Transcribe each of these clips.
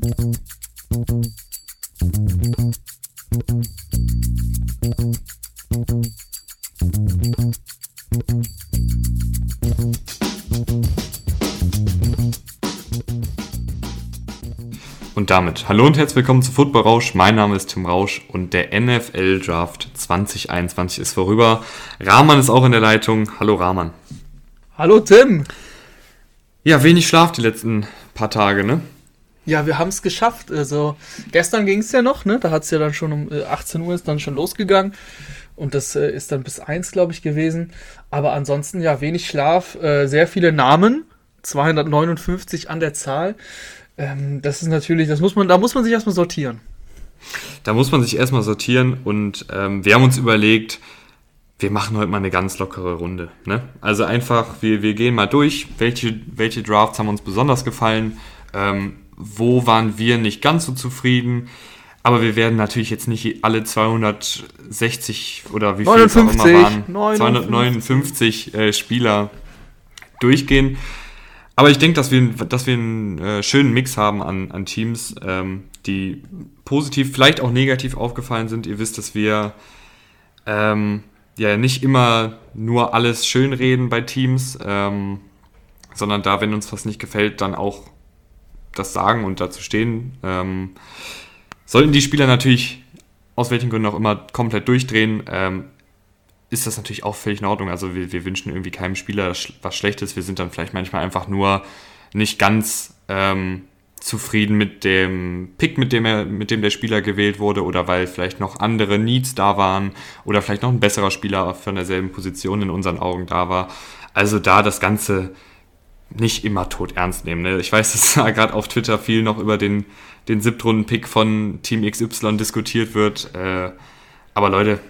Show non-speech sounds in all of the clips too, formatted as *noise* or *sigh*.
Und damit hallo und herzlich willkommen zu Football Rausch. Mein Name ist Tim Rausch und der NFL Draft 2021 ist vorüber. Rahman ist auch in der Leitung. Hallo Rahman. Hallo Tim. Ja, wenig Schlaf die letzten paar Tage, ne? Ja, wir haben es geschafft. Also gestern ging es ja noch, ne? Da hat es ja dann schon um 18 äh, Uhr ist dann schon losgegangen. Und das äh, ist dann bis 1, glaube ich, gewesen. Aber ansonsten ja wenig Schlaf, äh, sehr viele Namen. 259 an der Zahl. Ähm, das ist natürlich, das muss man, da muss man sich erstmal sortieren. Da muss man sich erstmal sortieren und ähm, wir haben uns überlegt, wir machen heute mal eine ganz lockere Runde. Ne? Also einfach, wir, wir gehen mal durch, welche, welche Drafts haben uns besonders gefallen, ähm, wo waren wir nicht ganz so zufrieden. Aber wir werden natürlich jetzt nicht alle 260 oder wie viele es auch immer waren, 259 äh, Spieler durchgehen. Aber ich denke, dass wir, dass wir einen äh, schönen Mix haben an, an Teams, ähm, die positiv, vielleicht auch negativ aufgefallen sind. Ihr wisst, dass wir ähm, ja nicht immer nur alles schön reden bei Teams, ähm, sondern da, wenn uns was nicht gefällt, dann auch das sagen und dazu stehen. Ähm, sollten die Spieler natürlich aus welchen Gründen auch immer komplett durchdrehen, ähm, ist das natürlich auch völlig in Ordnung. Also wir, wir wünschen irgendwie keinem Spieler was Schlechtes. Wir sind dann vielleicht manchmal einfach nur nicht ganz ähm, zufrieden mit dem Pick, mit dem, er, mit dem der Spieler gewählt wurde oder weil vielleicht noch andere Needs da waren oder vielleicht noch ein besserer Spieler von derselben Position in unseren Augen da war. Also da das Ganze nicht immer tot ernst nehmen. Ne? Ich weiß, *laughs* dass da gerade auf Twitter viel noch über den, den Siebtrunden-Pick von Team XY diskutiert wird. Äh, aber Leute,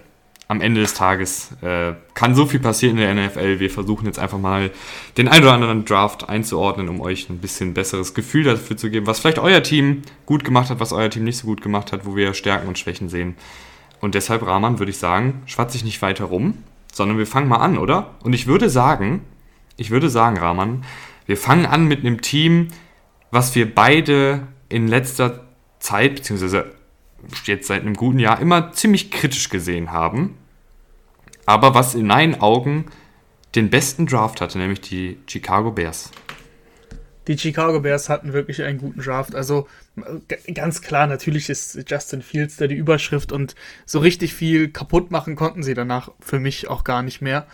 am Ende des Tages äh, kann so viel passieren in der NFL. Wir versuchen jetzt einfach mal den ein oder anderen Draft einzuordnen, um euch ein bisschen besseres Gefühl dafür zu geben, was vielleicht euer Team gut gemacht hat, was euer Team nicht so gut gemacht hat, wo wir Stärken und Schwächen sehen. Und deshalb, Rahman, würde ich sagen, schwatze ich nicht weiter rum, sondern wir fangen mal an, oder? Und ich würde sagen, ich würde sagen, Rahman, wir fangen an mit einem Team, was wir beide in letzter Zeit, beziehungsweise jetzt seit einem guten Jahr immer ziemlich kritisch gesehen haben, aber was in meinen Augen den besten Draft hatte, nämlich die Chicago Bears. Die Chicago Bears hatten wirklich einen guten Draft. Also ganz klar, natürlich ist Justin Fields da die Überschrift und so richtig viel kaputt machen konnten sie danach für mich auch gar nicht mehr.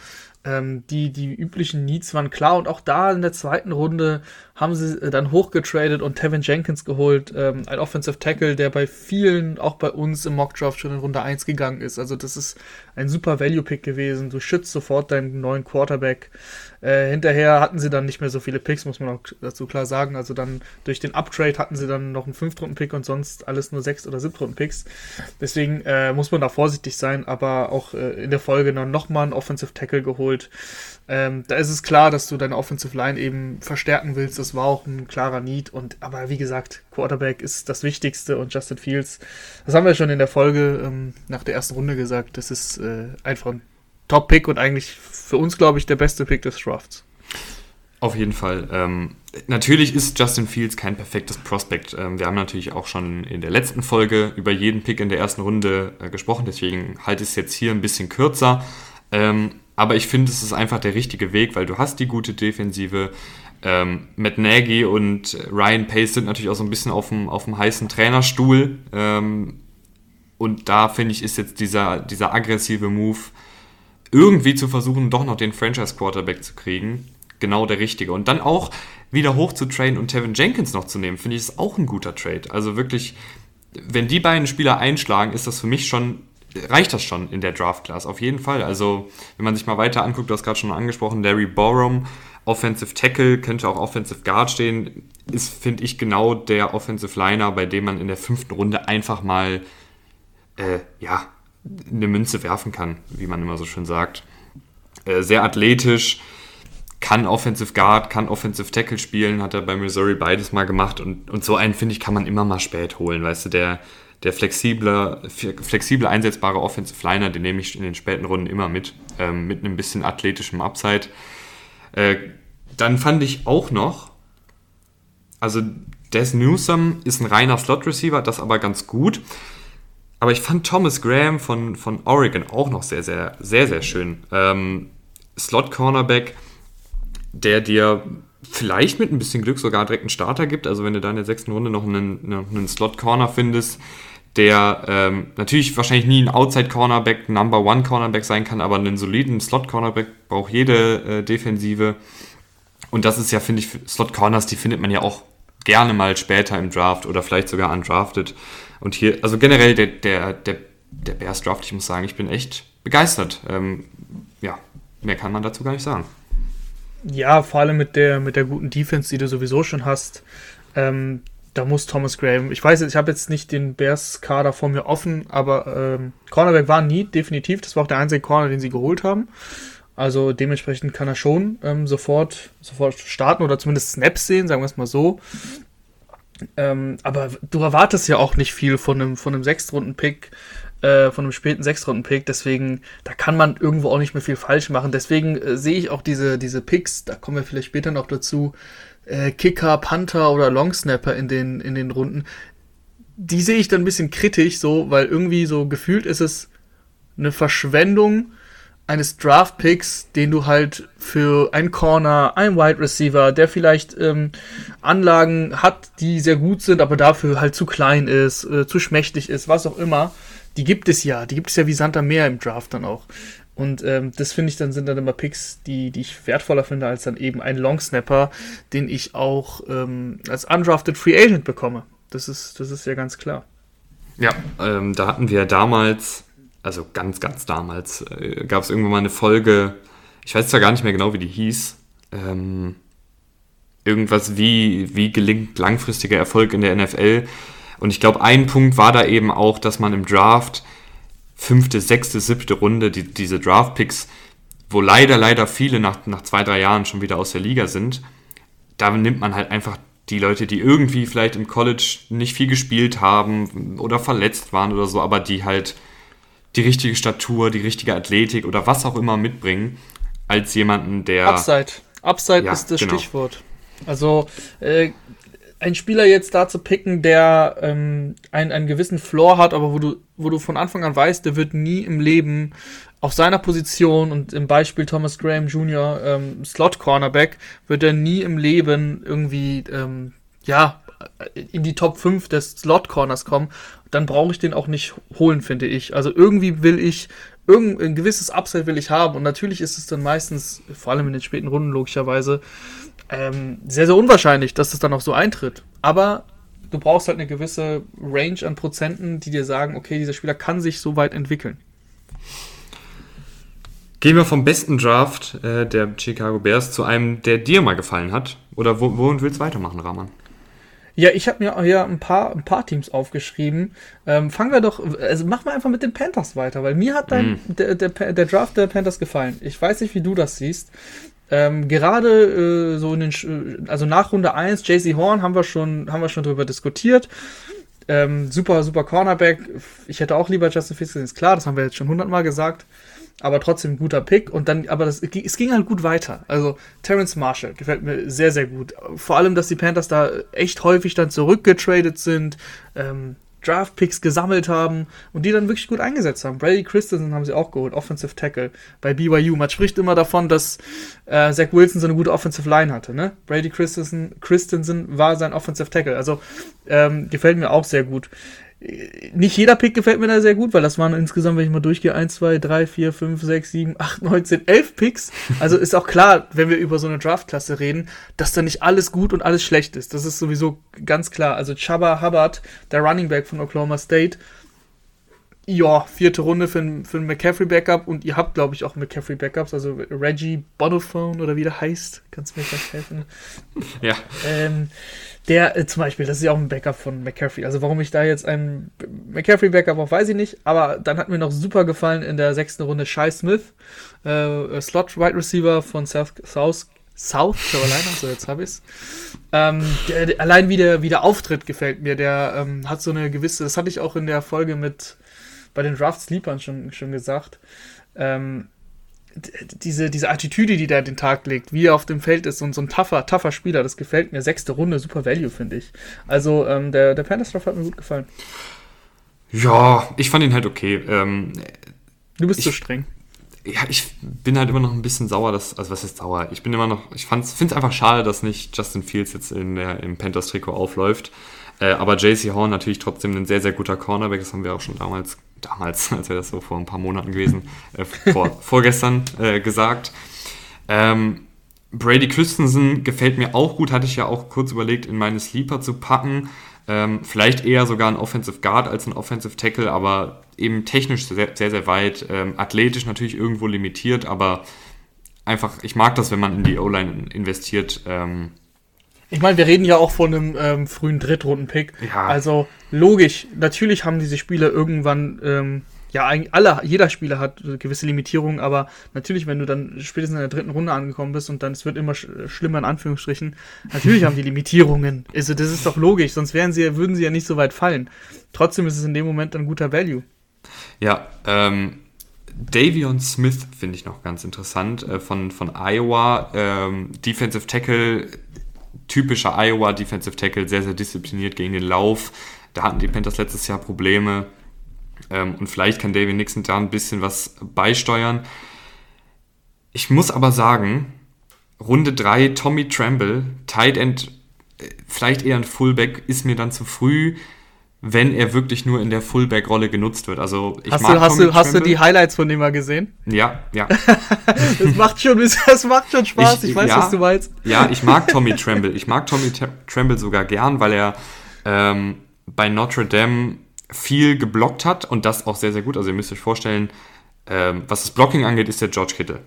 Ähm, die, die üblichen Needs waren klar und auch da in der zweiten Runde haben sie äh, dann hochgetradet und Tevin Jenkins geholt, ähm, ein Offensive Tackle, der bei vielen, auch bei uns im Mockdraft schon in Runde 1 gegangen ist. Also das ist ein super Value-Pick gewesen. Du schützt sofort deinen neuen Quarterback. Äh, hinterher hatten sie dann nicht mehr so viele Picks, muss man auch dazu klar sagen. Also dann durch den Uptrade hatten sie dann noch einen Fünftrunden-Pick und sonst alles nur Sechst- oder Siebtrunden-Picks. Deswegen äh, muss man da vorsichtig sein, aber auch äh, in der Folge dann nochmal einen Offensive Tackle geholt. Ähm, da ist es klar, dass du deine Offensive Line eben verstärken willst. Das war auch ein klarer Need. Und aber wie gesagt, Quarterback ist das Wichtigste und Justin Fields, das haben wir schon in der Folge ähm, nach der ersten Runde gesagt. Das ist äh, einfach ein Top-Pick und eigentlich für uns, glaube ich, der beste Pick des Drafts. Auf jeden Fall. Ähm, natürlich ist Justin Fields kein perfektes Prospect. Ähm, wir haben natürlich auch schon in der letzten Folge über jeden Pick in der ersten Runde äh, gesprochen, deswegen halte ich es jetzt hier ein bisschen kürzer. Ähm, aber ich finde, es ist einfach der richtige Weg, weil du hast die gute Defensive. Ähm, Matt Nagy und Ryan Pace sind natürlich auch so ein bisschen auf dem, auf dem heißen Trainerstuhl. Ähm, und da finde ich, ist jetzt dieser, dieser aggressive Move irgendwie zu versuchen, doch noch den Franchise-Quarterback zu kriegen, genau der richtige. Und dann auch wieder hoch zu traden und Tevin Jenkins noch zu nehmen, finde ich, ist auch ein guter Trade. Also wirklich, wenn die beiden Spieler einschlagen, ist das für mich schon, reicht das schon in der Draft-Class, auf jeden Fall. Also, wenn man sich mal weiter anguckt, du hast gerade schon angesprochen, Larry Borum, Offensive Tackle, könnte auch Offensive Guard stehen, ist, finde ich, genau der Offensive Liner, bei dem man in der fünften Runde einfach mal, äh, ja, eine Münze werfen kann, wie man immer so schön sagt. Äh, sehr athletisch, kann Offensive Guard, kann Offensive Tackle spielen, hat er bei Missouri beides mal gemacht und, und so einen, finde ich, kann man immer mal spät holen, weißt du, der, der flexible, flexible einsetzbare Offensive Liner, den nehme ich in den späten Runden immer mit, ähm, mit einem bisschen athletischem Upside. Äh, dann fand ich auch noch, also Des Newsom ist ein reiner Slot-Receiver, das aber ganz gut. Aber ich fand Thomas Graham von, von Oregon auch noch sehr, sehr, sehr, sehr schön. Ähm, Slot-Cornerback, der dir vielleicht mit ein bisschen Glück sogar direkt einen Starter gibt. Also wenn du da in der sechsten Runde noch einen, einen Slot-Corner findest, der ähm, natürlich wahrscheinlich nie ein Outside-Cornerback, Number One-Cornerback sein kann, aber einen soliden Slot-Cornerback braucht jede äh, Defensive. Und das ist ja, finde ich, Slot-Corners, die findet man ja auch gerne mal später im Draft oder vielleicht sogar undrafted. Und hier, also generell der, der, der, der Bears Draft, ich muss sagen, ich bin echt begeistert. Ähm, ja, mehr kann man dazu gar nicht sagen. Ja, vor allem mit der, mit der guten Defense, die du sowieso schon hast. Ähm, da muss Thomas Graham, ich weiß, ich habe jetzt nicht den Bears-Kader vor mir offen, aber ähm, Cornerback war nie, definitiv. Das war auch der einzige Corner, den sie geholt haben. Also dementsprechend kann er schon ähm, sofort, sofort starten oder zumindest Snaps sehen, sagen wir es mal so. Ähm, aber du erwartest ja auch nicht viel von einem, von einem Sechstrunden-Pick, äh, von einem späten Sechstrunden-Pick, deswegen, da kann man irgendwo auch nicht mehr viel falsch machen. Deswegen äh, sehe ich auch diese, diese Picks, da kommen wir vielleicht später noch dazu, äh, Kicker, Panther oder Longsnapper in den, in den Runden, die sehe ich dann ein bisschen kritisch, so, weil irgendwie so gefühlt ist es eine Verschwendung eines Draft-Picks, den du halt für einen Corner, einen Wide Receiver, der vielleicht ähm, Anlagen hat, die sehr gut sind, aber dafür halt zu klein ist, äh, zu schmächtig ist, was auch immer, die gibt es ja. Die gibt es ja wie Santa Meer im Draft dann auch. Und ähm, das finde ich dann sind dann immer Picks, die, die ich wertvoller finde als dann eben ein Long Snapper, den ich auch ähm, als undrafted Free Agent bekomme. Das ist, das ist ja ganz klar. Ja, ähm, da hatten wir damals, also ganz, ganz damals, äh, gab es irgendwann mal eine Folge, ich weiß zwar gar nicht mehr genau, wie die hieß, ähm, irgendwas wie, wie gelingt langfristiger Erfolg in der NFL. Und ich glaube, ein Punkt war da eben auch, dass man im Draft fünfte, sechste, siebte Runde, die, diese Draft-Picks, wo leider, leider viele nach, nach zwei, drei Jahren schon wieder aus der Liga sind, da nimmt man halt einfach die Leute, die irgendwie vielleicht im College nicht viel gespielt haben oder verletzt waren oder so, aber die halt die richtige Statur, die richtige Athletik oder was auch immer mitbringen, als jemanden, der. Upside. Upside ja, ist das genau. Stichwort. Also, äh, ein Spieler jetzt da zu picken, der ähm, einen, einen gewissen Floor hat, aber wo du, wo du von Anfang an weißt, der wird nie im Leben auf seiner Position und im Beispiel Thomas Graham Jr., ähm, Slot Cornerback, wird er nie im Leben irgendwie, ähm, ja, in die Top 5 des Slot Corners kommen, dann brauche ich den auch nicht holen, finde ich. Also irgendwie will ich, irgendein ein gewisses Upside will ich haben und natürlich ist es dann meistens, vor allem in den späten Runden logischerweise, ähm, sehr, sehr unwahrscheinlich, dass es dann auch so eintritt. Aber du brauchst halt eine gewisse Range an Prozenten, die dir sagen, okay, dieser Spieler kann sich so weit entwickeln. Gehen wir vom besten Draft äh, der Chicago Bears zu einem, der dir mal gefallen hat. Oder wo, wo willst du weitermachen, Rahman? Ja, ich habe mir hier ein paar, ein paar Teams aufgeschrieben. Ähm, fangen wir doch, also machen wir einfach mit den Panthers weiter, weil mir hat dein, mm. der, der, der Draft der Panthers gefallen. Ich weiß nicht, wie du das siehst. Ähm, gerade äh, so in den, also nach Runde 1, JC Horn haben wir schon, haben wir schon drüber diskutiert. Ähm, super, super Cornerback. Ich hätte auch lieber Justin Fields ist klar, das haben wir jetzt schon hundertmal gesagt. Aber trotzdem guter Pick. Und dann, aber das, es ging halt gut weiter. Also Terrence Marshall gefällt mir sehr, sehr gut. Vor allem, dass die Panthers da echt häufig dann zurückgetradet sind. Ähm, Draft-Picks gesammelt haben und die dann wirklich gut eingesetzt haben. Brady Christensen haben sie auch geholt, Offensive Tackle bei BYU. Man spricht immer davon, dass äh, Zach Wilson so eine gute Offensive Line hatte. Ne? Brady Christensen, Christensen war sein Offensive Tackle. Also ähm, gefällt mir auch sehr gut nicht jeder Pick gefällt mir da sehr gut, weil das waren insgesamt, wenn ich mal durchgehe, 1, 2, 3, 4, 5, 6, 7, 8, 9, 10, 11 Picks. Also ist auch klar, wenn wir über so eine Draftklasse reden, dass da nicht alles gut und alles schlecht ist. Das ist sowieso ganz klar. Also Chubba Hubbard, der Running Back von Oklahoma State, ja, vierte Runde für ein, für ein McCaffrey-Backup und ihr habt, glaube ich, auch McCaffrey-Backups, also Reggie Bonophone oder wie der heißt. Kannst du mir gleich helfen? Ja. Ähm, der äh, zum Beispiel, das ist ja auch ein Backup von McCaffrey. Also warum ich da jetzt einen McCaffrey-Backup auch, weiß ich nicht. Aber dann hat mir noch super gefallen in der sechsten Runde Shai Smith, äh, Slot-Wide Receiver von South, South, South Carolina. So, jetzt habe ich's. Ähm, der, der, allein wie der, wie der Auftritt gefällt mir. Der ähm, hat so eine gewisse, das hatte ich auch in der Folge mit bei den Draft Sleepern schon, schon gesagt. Ähm, diese, diese Attitüde, die der den Tag legt, wie er auf dem Feld ist und so ein tougher, tougher Spieler, das gefällt mir. Sechste Runde, super Value, finde ich. Also ähm, der, der Panthers Draft hat mir gut gefallen. Ja, ich fand ihn halt okay. Ähm, du bist ich, zu streng. Ja, ich bin halt immer noch ein bisschen sauer, dass, also was ist sauer? Ich bin immer noch, ich finde es einfach schade, dass nicht Justin Fields jetzt in der, im Panthers-Trikot aufläuft. Äh, aber JC Horn natürlich trotzdem ein sehr, sehr guter Cornerback. Das haben wir auch schon damals, damals, *laughs* als wäre das so vor ein paar Monaten gewesen, äh, vor, *laughs* vorgestern äh, gesagt. Ähm, Brady Christensen gefällt mir auch gut, hatte ich ja auch kurz überlegt, in meine Sleeper zu packen. Ähm, vielleicht eher sogar ein Offensive Guard als ein Offensive Tackle, aber eben technisch sehr, sehr, sehr weit. Ähm, athletisch natürlich irgendwo limitiert, aber einfach, ich mag das, wenn man in die O-Line investiert. Ähm, ich meine, wir reden ja auch von einem ähm, frühen Drittrunden-Pick. Ja. Also logisch, natürlich haben diese Spieler irgendwann, ähm, ja, eigentlich alle, jeder Spieler hat gewisse Limitierungen, aber natürlich, wenn du dann spätestens in der dritten Runde angekommen bist und dann es wird immer sch schlimmer in Anführungsstrichen, natürlich haben die Limitierungen. Also das ist doch logisch, sonst wären sie, würden sie ja nicht so weit fallen. Trotzdem ist es in dem Moment ein guter Value. Ja, ähm, Davion Smith finde ich noch ganz interessant äh, von, von Iowa. Ähm, Defensive Tackle typischer Iowa Defensive Tackle, sehr, sehr diszipliniert gegen den Lauf. Da hatten die Panthers letztes Jahr Probleme. Ähm, und vielleicht kann David Nixon da ein bisschen was beisteuern. Ich muss aber sagen, Runde 3, Tommy Tremble, Tight End, äh, vielleicht eher ein Fullback, ist mir dann zu früh wenn er wirklich nur in der Fullback-Rolle genutzt wird. Also ich hast mag du, hast, du, hast du die Highlights von dem mal gesehen? Ja, ja. *laughs* das, macht schon, das macht schon Spaß, ich, ich weiß, ja, was du meinst. Ja, ich mag Tommy Tremble. Ich mag Tommy Tremble sogar gern, weil er ähm, bei Notre Dame viel geblockt hat und das auch sehr, sehr gut. Also ihr müsst euch vorstellen, ähm, was das Blocking angeht, ist der George Kittle.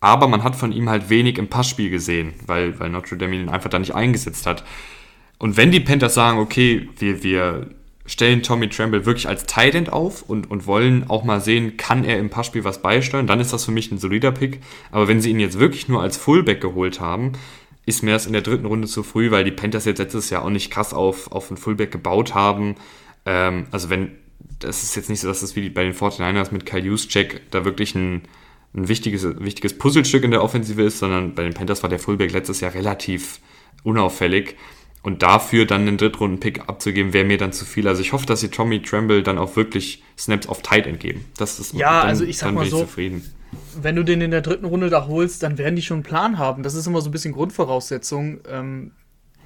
Aber man hat von ihm halt wenig im Passspiel gesehen, weil, weil Notre Dame ihn einfach da nicht eingesetzt hat. Und wenn die Panthers sagen, okay, wir, wir stellen Tommy Tremble wirklich als Tight auf und, und wollen auch mal sehen, kann er im Passspiel was beisteuern, dann ist das für mich ein solider Pick. Aber wenn sie ihn jetzt wirklich nur als Fullback geholt haben, ist mir das in der dritten Runde zu früh, weil die Panthers jetzt letztes Jahr auch nicht krass auf, auf einen Fullback gebaut haben. Ähm, also wenn, das ist jetzt nicht so, dass es wie bei den 49ers mit Kyle Juszczyk da wirklich ein, ein wichtiges, wichtiges Puzzlestück in der Offensive ist, sondern bei den Panthers war der Fullback letztes Jahr relativ unauffällig. Und dafür dann einen Drittrunden-Pick abzugeben, wäre mir dann zu viel. Also ich hoffe, dass sie Tommy Tremble dann auch wirklich Snaps auf Tight entgeben. Das ist ja, dann, also ich sag mal so, zufrieden. wenn du den in der dritten Runde da holst, dann werden die schon einen Plan haben. Das ist immer so ein bisschen Grundvoraussetzung, ähm,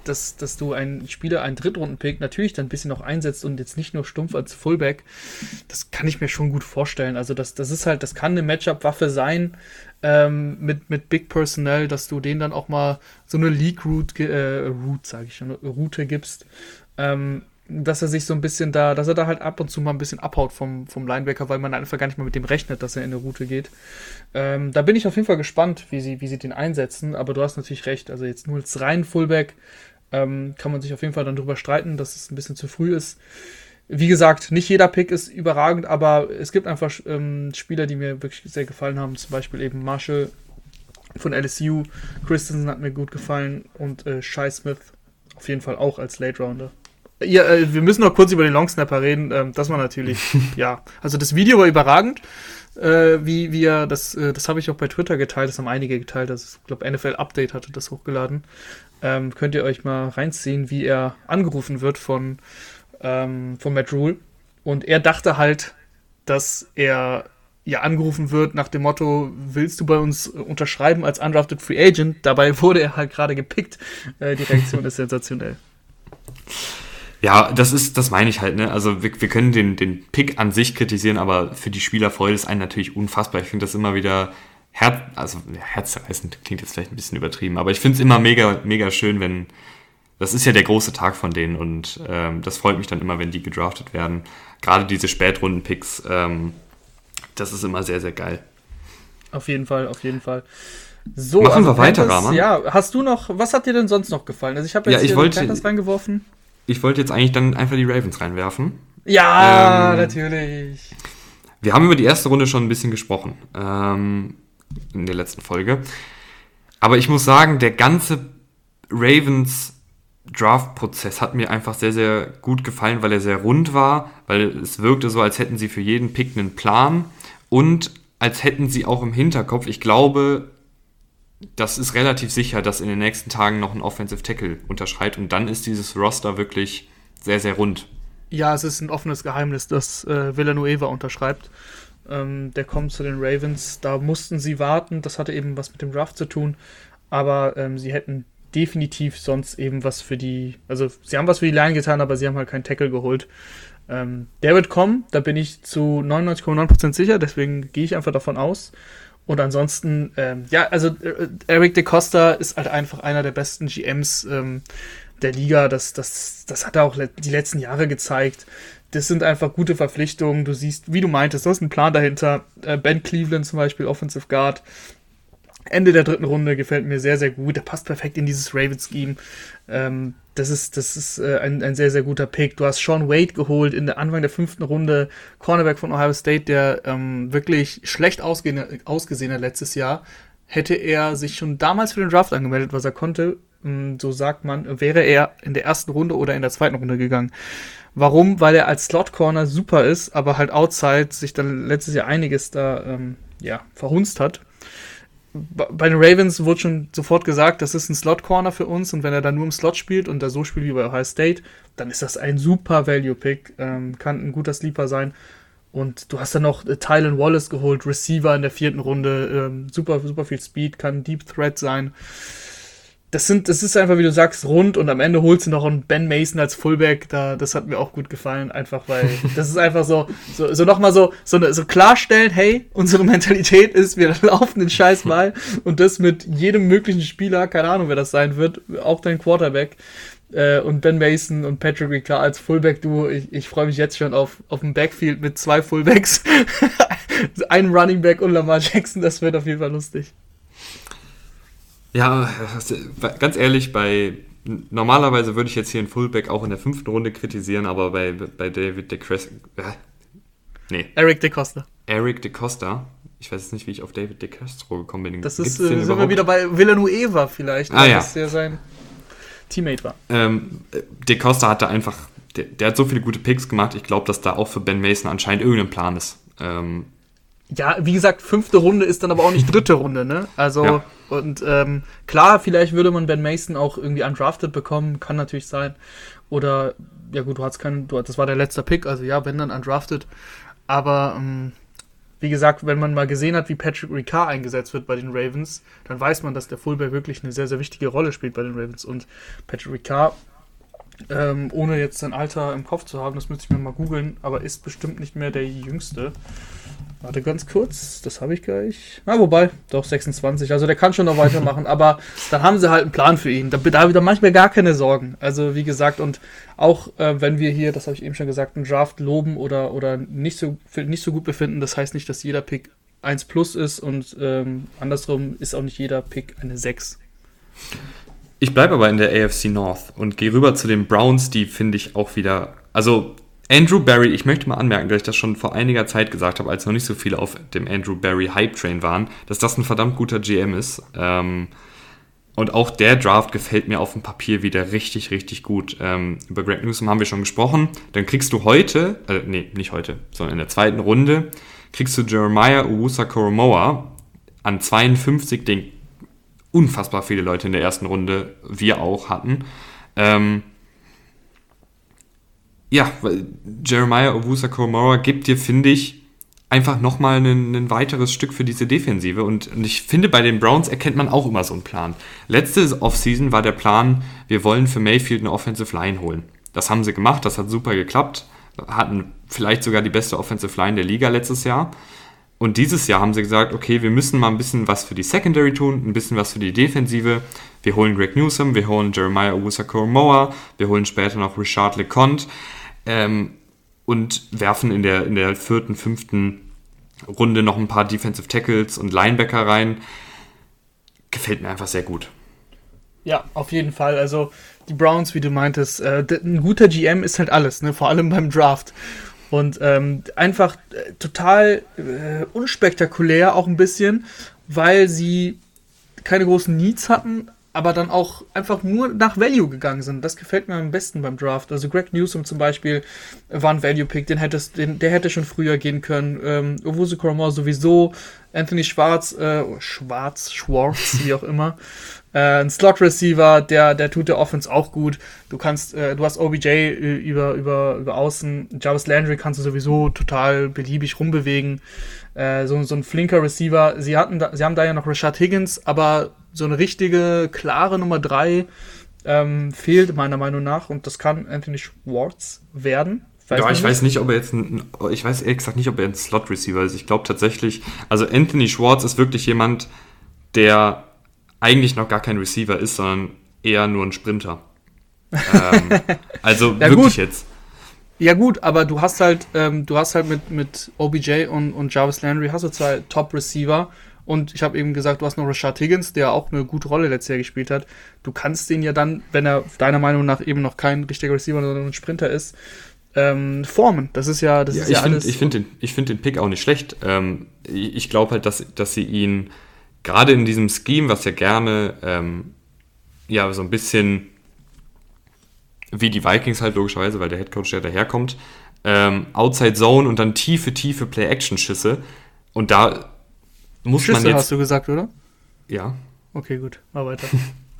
dass, dass du einen Spieler, einen Drittrunden-Pick natürlich dann ein bisschen noch einsetzt und jetzt nicht nur stumpf als Fullback. Das kann ich mir schon gut vorstellen. Also das, das ist halt, das kann eine Matchup-Waffe sein ähm, mit, mit Big Personnel, dass du denen dann auch mal so eine League-Route, äh, Route, sage ich schon, Route gibst. Ähm, dass er sich so ein bisschen da, dass er da halt ab und zu mal ein bisschen abhaut vom, vom Linebacker, weil man einfach gar nicht mehr mit dem rechnet, dass er in eine Route geht. Ähm, da bin ich auf jeden Fall gespannt, wie sie, wie sie den einsetzen, aber du hast natürlich recht. Also jetzt nur als rein Fullback ähm, kann man sich auf jeden Fall dann drüber streiten, dass es ein bisschen zu früh ist wie gesagt, nicht jeder Pick ist überragend, aber es gibt einfach ähm, Spieler, die mir wirklich sehr gefallen haben. Zum Beispiel eben Marshall von LSU, Christensen hat mir gut gefallen und äh, Shai Smith auf jeden Fall auch als Late Rounder. Ja, äh, wir müssen noch kurz über den Longsnapper reden. Ähm, das war natürlich, *laughs* ja, also das Video war überragend. Äh, wie, wie er, das, äh, das habe ich auch bei Twitter geteilt, das haben einige geteilt. Das, ich glaube, NFL Update hatte das hochgeladen. Ähm, könnt ihr euch mal reinziehen, wie er angerufen wird von ähm, von Matt Rule. Und er dachte halt, dass er ja angerufen wird nach dem Motto, willst du bei uns unterschreiben als undrafted Free Agent? Dabei *laughs* wurde er halt gerade gepickt. Äh, die Reaktion ist sensationell. Ja, das ist, das meine ich halt, ne? Also wir, wir können den, den Pick an sich kritisieren, aber für die Spieler freut es einen natürlich unfassbar. Ich finde das immer wieder Herz, also herzzerreißend klingt jetzt vielleicht ein bisschen übertrieben, aber ich finde es immer mega, mega schön, wenn, das ist ja der große Tag von denen und ähm, das freut mich dann immer, wenn die gedraftet werden. Gerade diese Spätrunden-Picks, ähm, das ist immer sehr, sehr geil. Auf jeden Fall, auf jeden Fall. So, Machen also wir weiter, Rahman. Ja, hast du noch, was hat dir denn sonst noch gefallen? Also ich habe jetzt ja, ich hier wollte, Panthers reingeworfen. Ich wollte jetzt eigentlich dann einfach die Ravens reinwerfen. Ja, ähm, natürlich. Wir haben über die erste Runde schon ein bisschen gesprochen ähm, in der letzten Folge. Aber ich muss sagen, der ganze Ravens Draft-Prozess hat mir einfach sehr, sehr gut gefallen, weil er sehr rund war, weil es wirkte so, als hätten sie für jeden Pick einen Plan und als hätten sie auch im Hinterkopf, ich glaube, das ist relativ sicher, dass in den nächsten Tagen noch ein Offensive Tackle unterschreibt und dann ist dieses Roster wirklich sehr, sehr rund. Ja, es ist ein offenes Geheimnis, dass äh, Villanueva unterschreibt. Ähm, der kommt zu den Ravens. Da mussten sie warten. Das hatte eben was mit dem Draft zu tun. Aber ähm, sie hätten definitiv sonst eben was für die. Also, sie haben was für die Line getan, aber sie haben halt keinen Tackle geholt. Ähm, der wird kommen, da bin ich zu 99,9% sicher, deswegen gehe ich einfach davon aus. Und ansonsten, ähm, ja, also äh, Eric de Costa ist halt einfach einer der besten GMs ähm, der Liga. Das, das, das hat er auch die letzten Jahre gezeigt. Das sind einfach gute Verpflichtungen. Du siehst, wie du meintest, du hast einen Plan dahinter. Äh, ben Cleveland zum Beispiel, Offensive Guard. Ende der dritten Runde gefällt mir sehr, sehr gut. Der passt perfekt in dieses Raven-Scheme. Ähm, das ist, das ist äh, ein, ein sehr, sehr guter Pick. Du hast Sean Wade geholt in der Anfang der fünften Runde, Cornerback von Ohio State, der ähm, wirklich schlecht ausgesehen, ausgesehen hat letztes Jahr. Hätte er sich schon damals für den Draft angemeldet, was er konnte, ähm, so sagt man, wäre er in der ersten Runde oder in der zweiten Runde gegangen. Warum? Weil er als Slot Corner super ist, aber halt outside sich dann letztes Jahr einiges da ähm, ja, verhunzt hat bei den Ravens wurde schon sofort gesagt, das ist ein Slot-Corner für uns und wenn er dann nur im Slot spielt und da so spielt wie bei Ohio State, dann ist das ein super Value-Pick, ähm, kann ein guter Sleeper sein. Und du hast dann noch äh, Tylen Wallace geholt, Receiver in der vierten Runde, ähm, super, super viel Speed, kann Deep Threat sein das sind, das ist einfach, wie du sagst, rund und am Ende holst du noch einen Ben Mason als Fullback. Da, das hat mir auch gut gefallen, einfach weil *laughs* das ist einfach so, so, so nochmal so, so, so klarstellen, hey, unsere Mentalität ist, wir *laughs* laufen den Scheiß mal und das mit jedem möglichen Spieler, keine Ahnung, wer das sein wird, auch dein Quarterback. Äh, und Ben Mason und Patrick Ricard als Fullback-Duo. Ich, ich freue mich jetzt schon auf, auf ein Backfield mit zwei Fullbacks, *laughs* einem Running Back und Lamar Jackson. Das wird auf jeden Fall lustig. Ja, ganz ehrlich, bei normalerweise würde ich jetzt hier einen Fullback auch in der fünften Runde kritisieren, aber bei, bei David de Crest, äh, nee. Eric de Costa. Eric de Costa. Ich weiß jetzt nicht, wie ich auf David de Castro gekommen bin. Das ist, äh, sind wir wieder bei Villanueva vielleicht, ah, ja. der sein Teammate war. Ähm, de Costa hatte einfach, der, der, hat so viele gute Picks gemacht. Ich glaube, dass da auch für Ben Mason anscheinend irgendein Plan ist. Ähm, ja, wie gesagt, fünfte Runde ist dann aber auch nicht dritte Runde, ne? Also, ja. und ähm, klar, vielleicht würde man Ben Mason auch irgendwie undrafted bekommen, kann natürlich sein. Oder, ja gut, du hast keinen, du, das war der letzte Pick, also ja, wenn dann undrafted. Aber, ähm, wie gesagt, wenn man mal gesehen hat, wie Patrick Ricard eingesetzt wird bei den Ravens, dann weiß man, dass der Fullback wirklich eine sehr, sehr wichtige Rolle spielt bei den Ravens. Und Patrick Ricard, ähm, ohne jetzt sein Alter im Kopf zu haben, das müsste ich mir mal googeln, aber ist bestimmt nicht mehr der Jüngste. Warte ganz kurz, das habe ich gleich. Na, wobei, doch 26. Also der kann schon noch weitermachen, *laughs* aber dann haben sie halt einen Plan für ihn. Da, da, da mache ich mir gar keine Sorgen. Also wie gesagt, und auch äh, wenn wir hier, das habe ich eben schon gesagt, einen Draft loben oder, oder nicht, so, nicht so gut befinden, das heißt nicht, dass jeder Pick 1 plus ist und ähm, andersrum ist auch nicht jeder Pick eine 6. Ich bleibe aber in der AFC North und gehe rüber zu den Browns, die finde ich auch wieder. Also Andrew Barry, ich möchte mal anmerken, dass ich das schon vor einiger Zeit gesagt habe, als noch nicht so viele auf dem Andrew Barry Hype Train waren, dass das ein verdammt guter GM ist. Ähm, und auch der Draft gefällt mir auf dem Papier wieder richtig, richtig gut. Ähm, über Greg Newsom haben wir schon gesprochen. Dann kriegst du heute, äh, nee, nicht heute, sondern in der zweiten Runde, kriegst du Jeremiah Owusa Koromoa an 52, den unfassbar viele Leute in der ersten Runde, wir auch hatten. Ähm, ja, Jeremiah Owusa Komora gibt dir, finde ich, einfach nochmal ein, ein weiteres Stück für diese Defensive. Und, und, ich finde, bei den Browns erkennt man auch immer so einen Plan. Letzte Offseason war der Plan, wir wollen für Mayfield eine Offensive Line holen. Das haben sie gemacht, das hat super geklappt. Hatten vielleicht sogar die beste Offensive Line der Liga letztes Jahr. Und dieses Jahr haben sie gesagt, okay, wir müssen mal ein bisschen was für die Secondary tun, ein bisschen was für die Defensive. Wir holen Greg Newsom, wir holen Jeremiah Owusa-Koromoa, wir holen später noch Richard LeConte ähm, und werfen in der, in der vierten, fünften Runde noch ein paar Defensive Tackles und Linebacker rein. Gefällt mir einfach sehr gut. Ja, auf jeden Fall. Also die Browns, wie du meintest, äh, ein guter GM ist halt alles, ne? vor allem beim Draft. Und ähm, einfach äh, total äh, unspektakulär auch ein bisschen, weil sie keine großen Needs hatten, aber dann auch einfach nur nach Value gegangen sind. Das gefällt mir am besten beim Draft. Also Greg Newsom zum Beispiel war ein Value-Pick, den hättest, den, der hätte schon früher gehen können. Ähm, Owusu Koromor sowieso. Anthony Schwarz, äh, Schwarz, Schwartz, wie auch immer. Äh, ein Slot-Receiver, der, der tut der Offense auch gut. Du kannst, äh, du hast OBJ äh, über, über, über außen. Jarvis Landry kannst du sowieso total beliebig rumbewegen. Äh, so, so ein flinker Receiver. Sie hatten da, sie haben da ja noch Rashad Higgins, aber so eine richtige, klare Nummer 3 ähm, fehlt meiner Meinung nach und das kann Anthony Schwartz werden. Weiß ja, ich weiß nicht, ob er jetzt ein, ich weiß ehrlich gesagt nicht, ob er ein Slot-Receiver ist. Ich glaube tatsächlich, also Anthony Schwartz ist wirklich jemand, der eigentlich noch gar kein Receiver ist, sondern eher nur ein Sprinter. ähm, *laughs* also ja, wirklich gut. jetzt. Ja gut, aber du hast halt, ähm, du hast halt mit, mit OBJ und, und Jarvis Landry hast du zwei Top-Receiver und ich habe eben gesagt, du hast noch Rashad Higgins, der auch eine gute Rolle letztes Jahr gespielt hat. Du kannst den ja dann, wenn er deiner Meinung nach eben noch kein richtiger Receiver, sondern ein Sprinter ist, ähm, formen. Das ist ja, das ja, ist ja find, alles. Ich finde den, find den Pick auch nicht schlecht. Ähm, ich glaube halt, dass, dass sie ihn gerade in diesem Scheme, was ja gerne ähm, ja so ein bisschen wie die Vikings halt logischerweise, weil der Headcoach ja daherkommt, ähm, Outside Zone und dann tiefe, tiefe Play-Action-Schüsse. Und da muss Schüsse man jetzt. hast du gesagt, oder? Ja. Okay, gut. Mal weiter.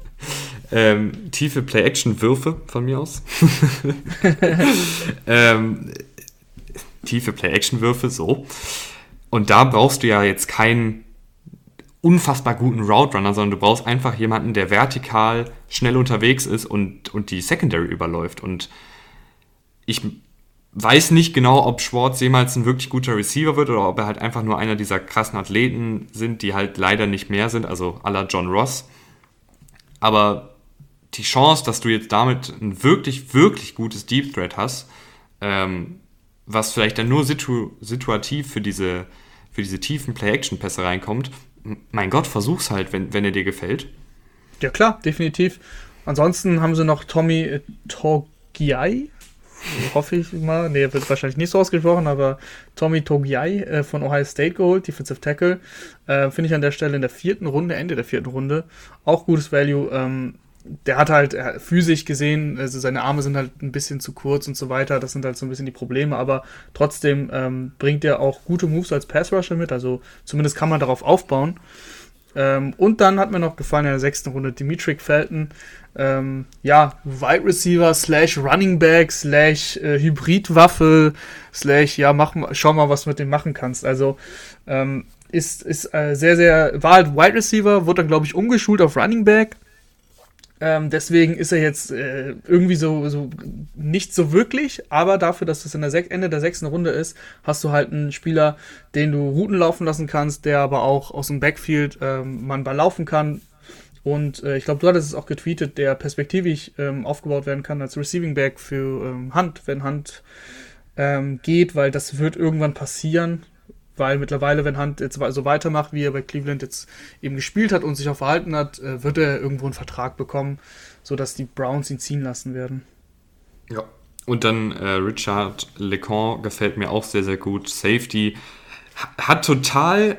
*laughs* ähm, tiefe Play-Action-Würfe von mir aus. *laughs* ähm, tiefe Play-Action-Würfe, so. Und da brauchst du ja jetzt keinen unfassbar guten Route Runner, sondern du brauchst einfach jemanden, der vertikal schnell unterwegs ist und, und die Secondary überläuft. Und ich weiß nicht genau, ob Schwartz jemals ein wirklich guter Receiver wird oder ob er halt einfach nur einer dieser krassen Athleten sind, die halt leider nicht mehr sind, also aller John Ross. Aber die Chance, dass du jetzt damit ein wirklich, wirklich gutes Deep Threat hast, ähm, was vielleicht dann nur situ situativ für diese, für diese tiefen Play-Action-Pässe reinkommt, mein Gott, versuch's halt, wenn, wenn er dir gefällt. Ja klar, definitiv. Ansonsten haben sie noch Tommy Togiai, hoffe ich mal. Ne, wird wahrscheinlich nicht so ausgesprochen, aber Tommy Togiai äh, von Ohio State geholt, Defensive Tackle. Äh, Finde ich an der Stelle in der vierten Runde, Ende der vierten Runde, auch gutes Value. Ähm, der hat halt er, physisch gesehen, also seine Arme sind halt ein bisschen zu kurz und so weiter. Das sind halt so ein bisschen die Probleme, aber trotzdem ähm, bringt er auch gute Moves als Pass Rusher mit. Also zumindest kann man darauf aufbauen. Ähm, und dann hat mir noch gefallen in der sechsten Runde Dimitri Felton. Ähm, ja, Wide Receiver slash Running Back slash äh, Hybridwaffe slash, ja, mach, schau mal, was du mit dem machen kannst. Also ähm, ist, ist äh, sehr, sehr, war halt Wide Receiver, wurde dann, glaube ich, umgeschult auf Running Back. Ähm, deswegen ist er jetzt äh, irgendwie so, so nicht so wirklich, aber dafür, dass es in der Sek Ende der sechsten Runde ist, hast du halt einen Spieler, den du Routen laufen lassen kannst, der aber auch aus dem Backfield ähm, man Ball laufen kann. Und äh, ich glaube, du hattest es auch getweetet, der perspektivisch ähm, aufgebaut werden kann als Receiving Back für ähm, Hand, wenn Hand ähm, geht, weil das wird irgendwann passieren weil mittlerweile, wenn Hunt jetzt so weitermacht, wie er bei Cleveland jetzt eben gespielt hat und sich auch verhalten hat, äh, wird er irgendwo einen Vertrag bekommen, sodass die Browns ihn ziehen lassen werden. Ja. Und dann äh, Richard Lecon gefällt mir auch sehr, sehr gut. Safety hat total,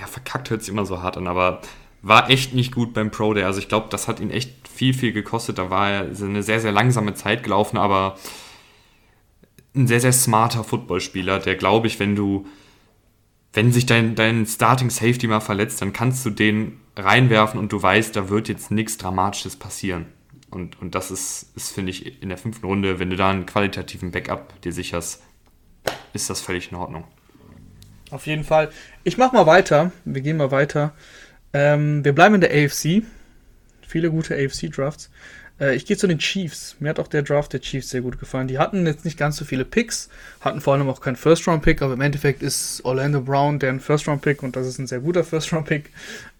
ja, verkackt hört sich immer so hart an, aber war echt nicht gut beim Pro Day. Also ich glaube, das hat ihn echt viel, viel gekostet. Da war er eine sehr, sehr langsame Zeit gelaufen, aber ein sehr, sehr smarter Footballspieler, der glaube ich, wenn du, wenn sich dein, dein Starting Safety mal verletzt, dann kannst du den reinwerfen und du weißt, da wird jetzt nichts Dramatisches passieren. Und, und das ist, ist finde ich, in der fünften Runde, wenn du da einen qualitativen Backup dir sicherst, ist das völlig in Ordnung. Auf jeden Fall. Ich mache mal weiter. Wir gehen mal weiter. Ähm, wir bleiben in der AFC. Viele gute AFC-Drafts. Äh, ich gehe zu den Chiefs. Mir hat auch der Draft der Chiefs sehr gut gefallen. Die hatten jetzt nicht ganz so viele Picks, hatten vor allem auch keinen First-Round-Pick, aber im Endeffekt ist Orlando Brown deren First-Round-Pick und das ist ein sehr guter First-Round-Pick.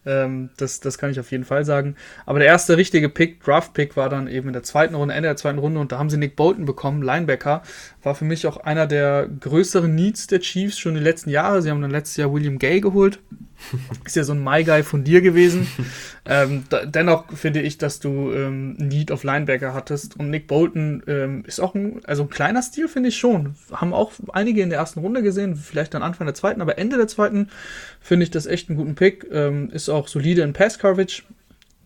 Ähm, das, das kann ich auf jeden Fall sagen. Aber der erste richtige Pick, Draft-Pick, war dann eben in der zweiten Runde, Ende der zweiten Runde und da haben sie Nick Bolton bekommen, Linebacker. War für mich auch einer der größeren Needs der Chiefs schon die letzten Jahre. Sie haben dann letztes Jahr William Gay geholt. Ist ja so ein My Guy von dir gewesen. *laughs* ähm, da, dennoch finde ich, dass du ähm, Need auf Linebacker hattest. Und Nick Bolton ähm, ist auch ein, also ein kleiner Stil, finde ich schon. Haben auch einige in der ersten Runde gesehen, vielleicht dann Anfang der zweiten, aber Ende der zweiten finde ich das echt einen guten Pick. Ähm, ist auch solide in Pass Coverage.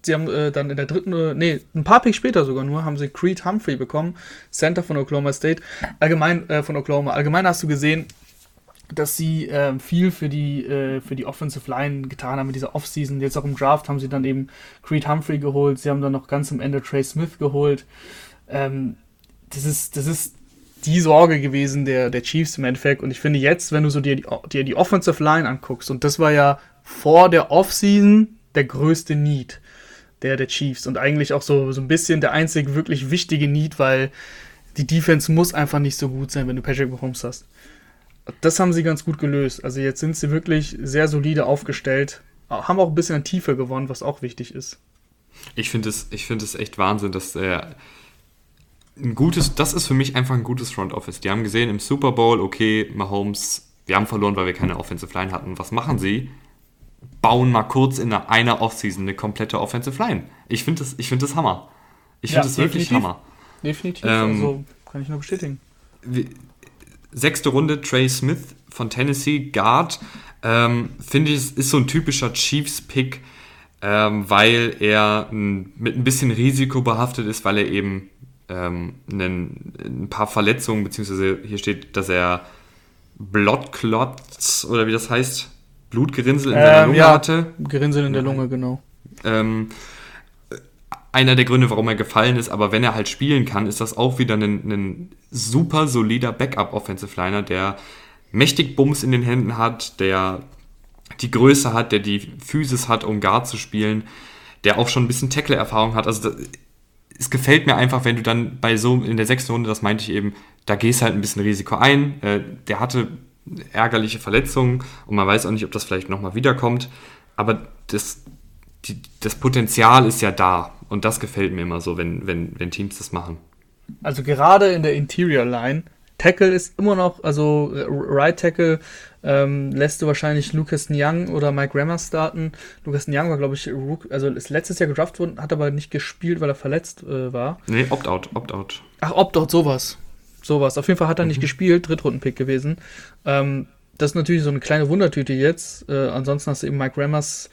sie haben äh, dann in der dritten, äh, nee, ein paar Picks später sogar nur, haben sie Creed Humphrey bekommen, Center von Oklahoma State, allgemein äh, von Oklahoma. Allgemein hast du gesehen, dass sie äh, viel für die, äh, für die Offensive Line getan haben mit dieser Offseason. Jetzt auch im Draft haben sie dann eben Creed Humphrey geholt. Sie haben dann noch ganz am Ende Trey Smith geholt. Ähm, das, ist, das ist die Sorge gewesen der, der Chiefs im Endeffekt. Und ich finde jetzt, wenn du so dir die, dir die Offensive Line anguckst, und das war ja vor der Offseason der größte Need der, der Chiefs und eigentlich auch so, so ein bisschen der einzig wirklich wichtige Need, weil die Defense muss einfach nicht so gut sein, wenn du Patrick Mahomes hast das haben sie ganz gut gelöst. Also jetzt sind sie wirklich sehr solide aufgestellt, haben auch ein bisschen an Tiefe gewonnen, was auch wichtig ist. Ich finde es, find es echt Wahnsinn, dass er ein gutes, das ist für mich einfach ein gutes Front Office. Die haben gesehen im Super Bowl, okay, Mahomes, wir haben verloren, weil wir keine Offensive Line hatten. Was machen sie? Bauen mal kurz in einer Offseason eine komplette Offensive Line. Ich finde das, find das Hammer. Ich finde ja, das wirklich Hammer. Definitiv, ähm, also kann ich nur bestätigen. Wie, sechste Runde Trey Smith von Tennessee, Guard. Ähm, Finde ich, ist so ein typischer Chiefs-Pick, ähm, weil er ein, mit ein bisschen Risiko behaftet ist, weil er eben ähm, einen, ein paar Verletzungen, beziehungsweise hier steht, dass er Bloodclots oder wie das heißt, Blutgerinnsel in seiner ähm, Lunge ja, hatte. Gerinnsel in der Lunge, genau. Ähm, einer der Gründe, warum er gefallen ist, aber wenn er halt spielen kann, ist das auch wieder ein, ein super solider Backup-Offensive Liner, der mächtig Bums in den Händen hat, der die Größe hat, der die Physis hat, um Guard zu spielen, der auch schon ein bisschen Tackle-Erfahrung hat. Also das, es gefällt mir einfach, wenn du dann bei so in der sechsten Runde, das meinte ich eben, da gehst halt ein bisschen Risiko ein. Äh, der hatte ärgerliche Verletzungen und man weiß auch nicht, ob das vielleicht nochmal wiederkommt. Aber das, die, das Potenzial ist ja da. Und das gefällt mir immer so, wenn, wenn, wenn Teams das machen. Also gerade in der Interior Line, Tackle ist immer noch, also äh, Right Tackle ähm, lässt du wahrscheinlich Lucas Nyang oder Mike Rammer starten. Lucas Nyang war, glaube ich, also ist letztes Jahr gedraft worden, hat aber nicht gespielt, weil er verletzt äh, war. Nee, Opt-out, Opt-out. Ach, Opt-out, sowas. Sowas. Auf jeden Fall hat er mhm. nicht gespielt, Drittrunden-Pick gewesen. Ähm, das ist natürlich so eine kleine Wundertüte jetzt. Äh, ansonsten hast du eben Mike Rammers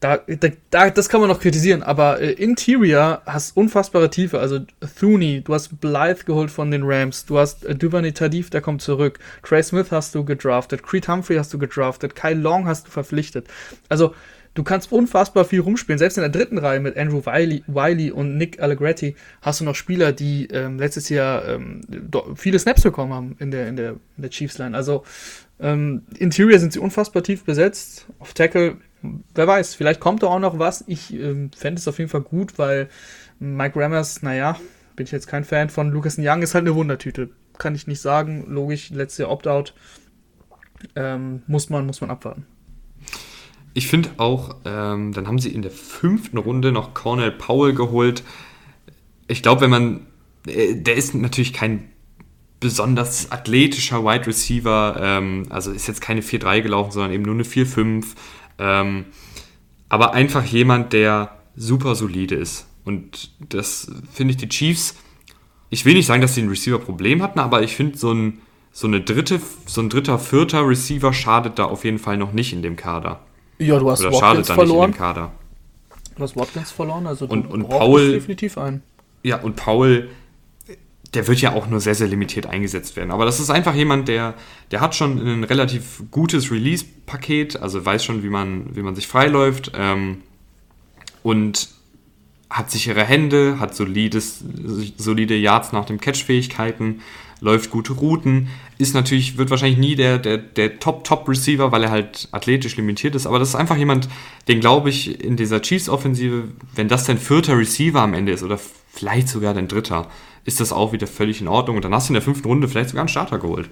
da, da, da, das kann man noch kritisieren, aber äh, Interior hast unfassbare Tiefe. Also Thuney, du hast Blythe geholt von den Rams, du hast äh, Duvernay Tadif, der kommt zurück. Trey Smith hast du gedraftet, Creed Humphrey hast du gedraftet, Kyle Long hast du verpflichtet. Also du kannst unfassbar viel rumspielen. Selbst in der dritten Reihe mit Andrew Wiley, Wiley und Nick Allegretti hast du noch Spieler, die ähm, letztes Jahr ähm, viele Snaps bekommen haben in der, in der, in der Chiefs Line. Also ähm, Interior sind sie unfassbar tief besetzt. Auf Tackle wer weiß, vielleicht kommt da auch noch was. Ich ähm, fände es auf jeden Fall gut, weil Mike Rammers, naja, bin ich jetzt kein Fan von. Lucas Young ist halt eine Wundertüte. Kann ich nicht sagen. Logisch, letztes Opt-out. Ähm, muss, man, muss man abwarten. Ich finde auch, ähm, dann haben sie in der fünften Runde noch Cornell Powell geholt. Ich glaube, wenn man, äh, der ist natürlich kein besonders athletischer Wide Receiver, ähm, also ist jetzt keine 4-3 gelaufen, sondern eben nur eine 4-5. Ähm, aber einfach jemand, der super solide ist. Und das finde ich die Chiefs. Ich will nicht sagen, dass sie ein Receiver-Problem hatten, aber ich finde, so ein, so, eine dritte, so ein dritter, vierter Receiver schadet da auf jeden Fall noch nicht in dem Kader. Ja, du hast Oder Watkins verloren. Du hast Watkins verloren, also du und, und Paul, definitiv ein. Ja, und Paul der wird ja auch nur sehr, sehr limitiert eingesetzt werden. Aber das ist einfach jemand, der, der hat schon ein relativ gutes Release-Paket, also weiß schon, wie man, wie man sich freiläuft ähm, und hat sichere Hände, hat solides, solide Yards nach dem Catch-Fähigkeiten, läuft gute Routen, ist natürlich, wird wahrscheinlich nie der, der, der Top-Top-Receiver, weil er halt athletisch limitiert ist, aber das ist einfach jemand, den glaube ich in dieser Chiefs-Offensive, wenn das dein vierter Receiver am Ende ist oder vielleicht sogar dein dritter, ist das auch wieder völlig in Ordnung. Und dann hast du in der fünften Runde vielleicht sogar einen Starter geholt.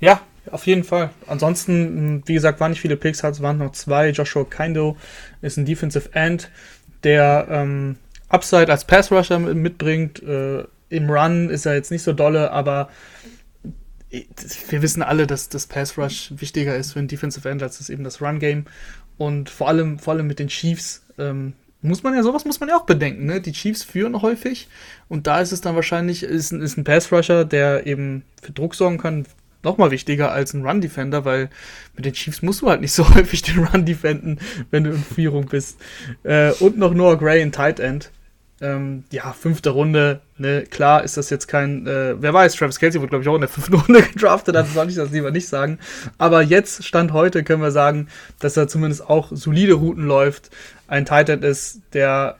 Ja, auf jeden Fall. Ansonsten, wie gesagt, waren nicht viele Picks, es waren noch zwei. Joshua Kindo ist ein Defensive End, der ähm, Upside als Pass Rusher mitbringt. Äh, Im Run ist er jetzt nicht so dolle, aber wir wissen alle, dass das Pass Rush wichtiger ist für ein Defensive End als das eben das Run Game. Und vor allem, vor allem mit den Chiefs ähm, muss man ja, sowas muss man ja auch bedenken, ne? Die Chiefs führen häufig und da ist es dann wahrscheinlich, ist, ist ein Pass-Rusher, der eben für Druck sorgen kann, nochmal wichtiger als ein Run-Defender, weil mit den Chiefs musst du halt nicht so *laughs* häufig den Run defenden, wenn du in Führung bist. Äh, und noch Noah Gray in Tight End. Ähm, ja, fünfte Runde, ne, klar ist das jetzt kein, äh, wer weiß, Travis Kelsey wurde, glaube ich, auch in der fünften *laughs* Runde gedraftet, also soll ich das lieber nicht sagen. Aber jetzt, Stand heute, können wir sagen, dass er zumindest auch solide Routen läuft, ein Tight End ist, der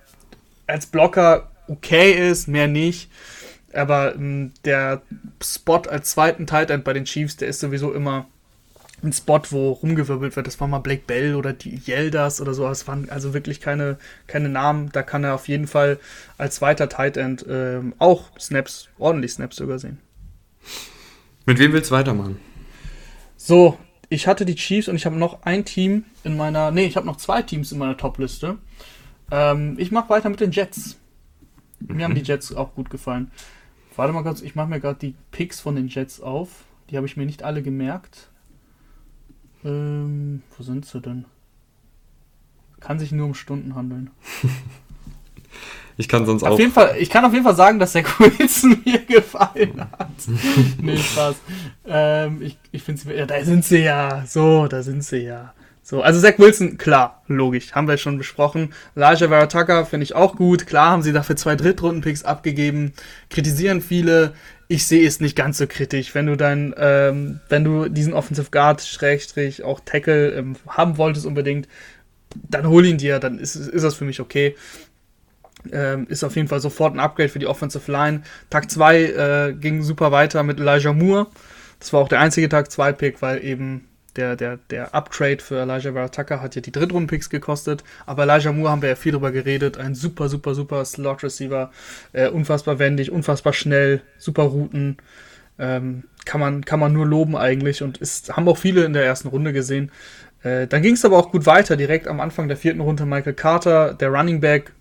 als Blocker okay ist, mehr nicht. Aber ähm, der Spot als zweiten Tight End bei den Chiefs, der ist sowieso immer ein Spot, wo rumgewirbelt wird. Das war mal Blake Bell oder die Yeldas oder so. Das waren also wirklich keine, keine Namen. Da kann er auf jeden Fall als zweiter Tight End ähm, auch Snaps, ordentlich Snaps sogar sehen. Mit wem willst du weitermachen? So, ich hatte die Chiefs und ich habe noch ein Team in meiner. Nee, ich habe noch zwei Teams in meiner Top-Liste. Ähm, ich mache weiter mit den Jets. Mir mhm. haben die Jets auch gut gefallen. Warte mal kurz, ich mache mir gerade die Picks von den Jets auf. Die habe ich mir nicht alle gemerkt. Ähm, wo sind sie denn? Kann sich nur um Stunden handeln. *laughs* ich kann sonst auf auch. Jeden Fall, ich kann auf jeden Fall sagen, dass der *laughs* Wilson mir gefallen hat. nee, Spaß. *laughs* Ähm, ich ich finde sie. Ja, da sind sie ja. So, da sind sie ja. So, also Zach Wilson, klar, logisch, haben wir schon besprochen. Elijah Verataka finde ich auch gut. Klar haben sie dafür zwei Drittrunden-Picks abgegeben. Kritisieren viele. Ich sehe es nicht ganz so kritisch. Wenn du dein, ähm, wenn du diesen Offensive Guard, Schrägstrich, auch Tackle ähm, haben wolltest unbedingt, dann hol ihn dir, dann ist, ist das für mich okay. Ähm, ist auf jeden Fall sofort ein Upgrade für die Offensive Line. Tag 2 äh, ging super weiter mit Elijah Moore. Das war auch der einzige Tag 2 Pick, weil eben der, der, der Upgrade für Elijah Varataka hat ja die Drittrunden-Picks gekostet, aber Elijah Moore haben wir ja viel drüber geredet. Ein super, super, super Slot-Receiver. Äh, unfassbar wendig, unfassbar schnell, super Routen. Ähm, kann, man, kann man nur loben eigentlich und ist, haben auch viele in der ersten Runde gesehen. Äh, dann ging es aber auch gut weiter, direkt am Anfang der vierten Runde Michael Carter, der Running Back.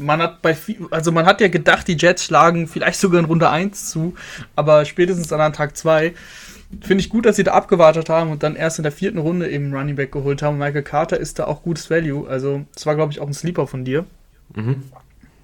Man hat bei also man hat ja gedacht, die Jets schlagen vielleicht sogar in Runde 1 zu, aber spätestens an Tag 2 Finde ich gut, dass sie da abgewartet haben und dann erst in der vierten Runde eben Running Back geholt haben. Michael Carter ist da auch gutes Value. Also, das war, glaube ich, auch ein Sleeper von dir. Mhm.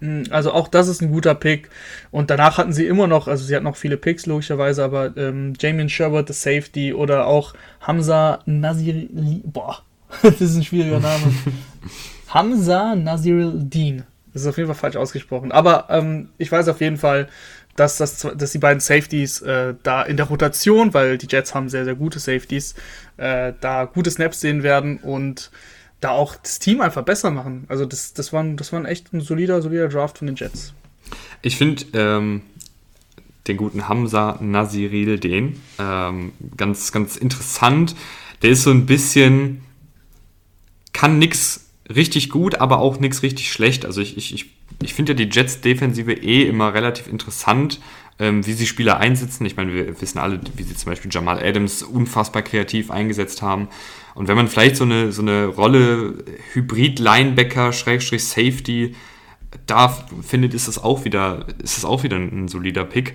Hm, also auch das ist ein guter Pick. Und danach hatten sie immer noch, also sie hatten noch viele Picks logischerweise, aber ähm, Jamien Sherbert, the Safety oder auch Hamza Nazir, boah, *laughs* das ist ein schwieriger Name. *laughs* Hamza Nazir Dean. Das ist auf jeden Fall falsch ausgesprochen. Aber ähm, ich weiß auf jeden Fall, dass, das, dass die beiden Safeties äh, da in der Rotation, weil die Jets haben sehr, sehr gute Safeties, äh, da gute Snaps sehen werden und da auch das Team einfach besser machen. Also das, das, war, das war echt ein solider, solider Draft von den Jets. Ich finde ähm, den guten Hamza Nasiril den ähm, ganz, ganz interessant. Der ist so ein bisschen, kann nichts richtig gut, aber auch nichts richtig schlecht. Also ich, ich, ich ich finde ja die Jets-Defensive eh immer relativ interessant, ähm, wie sie Spieler einsetzen. Ich meine, wir wissen alle, wie sie zum Beispiel Jamal Adams unfassbar kreativ eingesetzt haben. Und wenn man vielleicht so eine, so eine Rolle Hybrid-Linebacker, Schrägstrich Safety, da findet, ist es auch wieder, ist es auch wieder ein, ein solider Pick.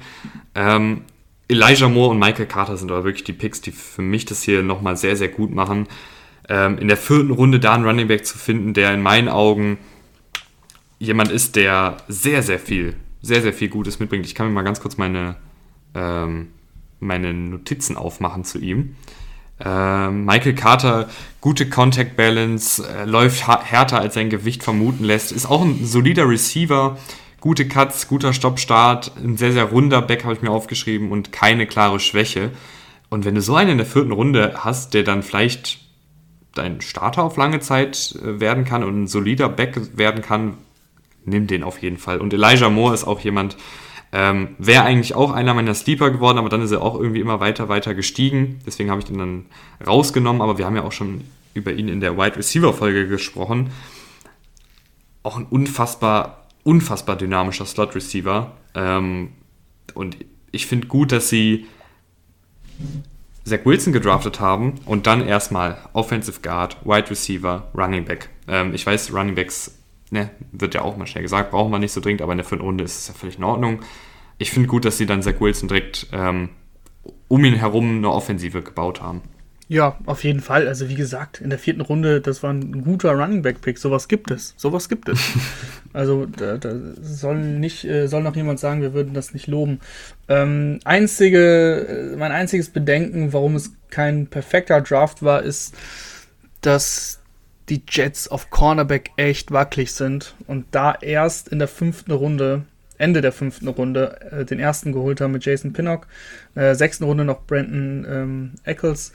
Ähm, Elijah Moore und Michael Carter sind aber wirklich die Picks, die für mich das hier nochmal sehr, sehr gut machen. Ähm, in der vierten Runde da einen Running Back zu finden, der in meinen Augen jemand ist, der sehr, sehr viel, sehr, sehr viel Gutes mitbringt. Ich kann mir mal ganz kurz meine, ähm, meine Notizen aufmachen zu ihm. Ähm, Michael Carter, gute Contact Balance, äh, läuft härter als sein Gewicht vermuten lässt, ist auch ein solider Receiver, gute Cuts, guter Stoppstart, ein sehr, sehr runder Back habe ich mir aufgeschrieben und keine klare Schwäche. Und wenn du so einen in der vierten Runde hast, der dann vielleicht dein Starter auf lange Zeit äh, werden kann und ein solider Back werden kann, nimm den auf jeden Fall. Und Elijah Moore ist auch jemand, ähm, wäre eigentlich auch einer meiner Sleeper geworden, aber dann ist er auch irgendwie immer weiter, weiter gestiegen. Deswegen habe ich den dann rausgenommen, aber wir haben ja auch schon über ihn in der Wide Receiver Folge gesprochen. Auch ein unfassbar, unfassbar dynamischer Slot Receiver. Ähm, und ich finde gut, dass sie Zach Wilson gedraftet haben und dann erstmal Offensive Guard, Wide Receiver, Running Back. Ähm, ich weiß, Running Backs ne, wird ja auch mal schnell gesagt, brauchen wir nicht so dringend, aber in der vierten Runde ist es ja völlig in Ordnung. Ich finde gut, dass sie dann Zach Wilson direkt ähm, um ihn herum eine Offensive gebaut haben. Ja, auf jeden Fall. Also wie gesagt, in der vierten Runde, das war ein guter Running Back Pick. Sowas gibt es. Sowas gibt es. *laughs* also da, da soll nicht, äh, soll noch jemand sagen, wir würden das nicht loben. Ähm, einzige, äh, mein einziges Bedenken, warum es kein perfekter Draft war, ist, dass die Jets auf Cornerback echt wackelig sind und da erst in der fünften Runde Ende der fünften Runde äh, den ersten geholt haben mit Jason Pinnock. Äh, sechsten Runde noch Brandon ähm, Eccles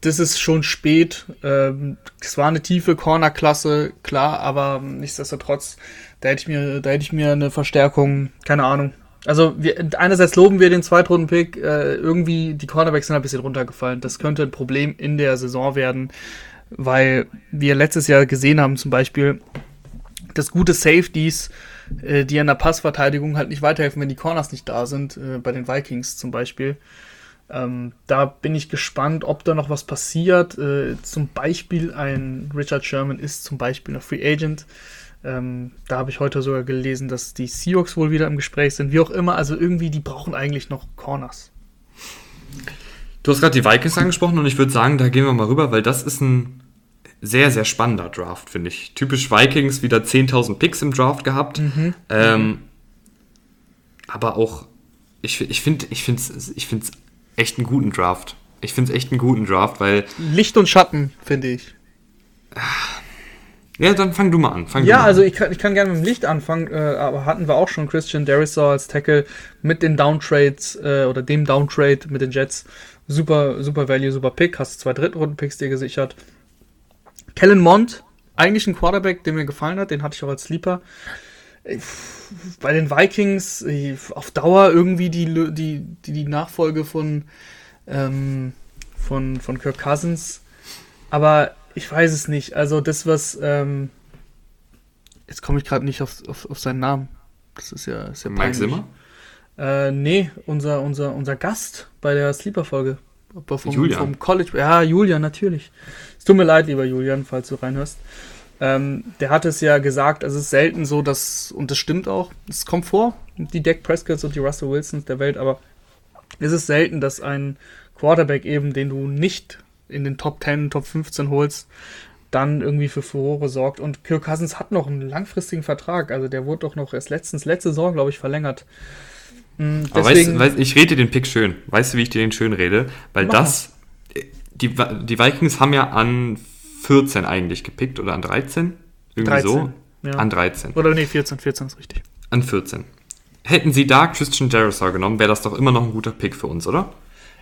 das ist schon spät. Ähm, es war eine tiefe Corner-Klasse, klar, aber nichtsdestotrotz, da hätte ich mir, da hätte ich mir eine Verstärkung, keine Ahnung. Also wir, einerseits loben wir den Zweitrunden-Pick, äh, irgendwie die Cornerbacks sind ein bisschen runtergefallen. Das könnte ein Problem in der Saison werden, weil wir letztes Jahr gesehen haben zum Beispiel, dass gute Safeties, äh, die in der Passverteidigung halt nicht weiterhelfen, wenn die Corners nicht da sind, äh, bei den Vikings zum Beispiel. Ähm, da bin ich gespannt, ob da noch was passiert. Äh, zum Beispiel ein Richard Sherman ist zum Beispiel noch Free Agent. Ähm, da habe ich heute sogar gelesen, dass die Seahawks wohl wieder im Gespräch sind. Wie auch immer, also irgendwie, die brauchen eigentlich noch Corners. Du hast gerade die Vikings angesprochen und ich würde sagen, da gehen wir mal rüber, weil das ist ein sehr, sehr spannender Draft, finde ich. Typisch Vikings, wieder 10.000 Picks im Draft gehabt. Mhm. Ähm, aber auch, ich, ich finde es ich ich echt einen guten Draft. Ich finde es echt einen guten Draft, weil. Licht und Schatten, finde ich. Ja, dann fang du mal an. Fang ja, also ich kann, ich kann gerne mit dem Licht anfangen, äh, aber hatten wir auch schon Christian Derisor als Tackle mit den Downtrades äh, oder dem Downtrade mit den Jets. Super, super Value, super Pick. Hast zwei Drittrunden-Picks dir gesichert. Kellen Mond, eigentlich ein Quarterback, der mir gefallen hat, den hatte ich auch als Sleeper bei den Vikings auf Dauer irgendwie die, die, die, die Nachfolge von, ähm, von, von Kirk Cousins. Aber ich weiß es nicht. Also das, was ähm, jetzt komme ich gerade nicht auf, auf, auf seinen Namen. Das ist ja, ist ja Mike peinlich. Zimmer? Äh, nee, unser, unser, unser Gast bei der Sleeper-Folge. Vom, Julian. vom College. Ja, Julian, natürlich. Es tut mir leid, lieber Julian, falls du reinhörst. Ähm, der hat es ja gesagt, es ist selten so, dass, und das stimmt auch, es kommt vor, die Dak Prescotts und die Russell Wilsons der Welt, aber es ist selten, dass ein Quarterback eben, den du nicht in den Top 10, Top 15 holst, dann irgendwie für Furore sorgt. Und Kirk Cousins hat noch einen langfristigen Vertrag, also der wurde doch noch erst letztens, letzte Saison, glaube ich, verlängert. Mhm, Aber weißt, weißt, ich rede den Pick schön. Weißt du, wie ich dir den schön rede? Weil das, die, die Vikings haben ja an 14 eigentlich gepickt oder an 13? Irgendwie 13, so? Ja. An 13. Oder nee, 14, 14 ist richtig. An 14. Hätten sie da Christian Jarosaw genommen, wäre das doch immer noch ein guter Pick für uns, oder?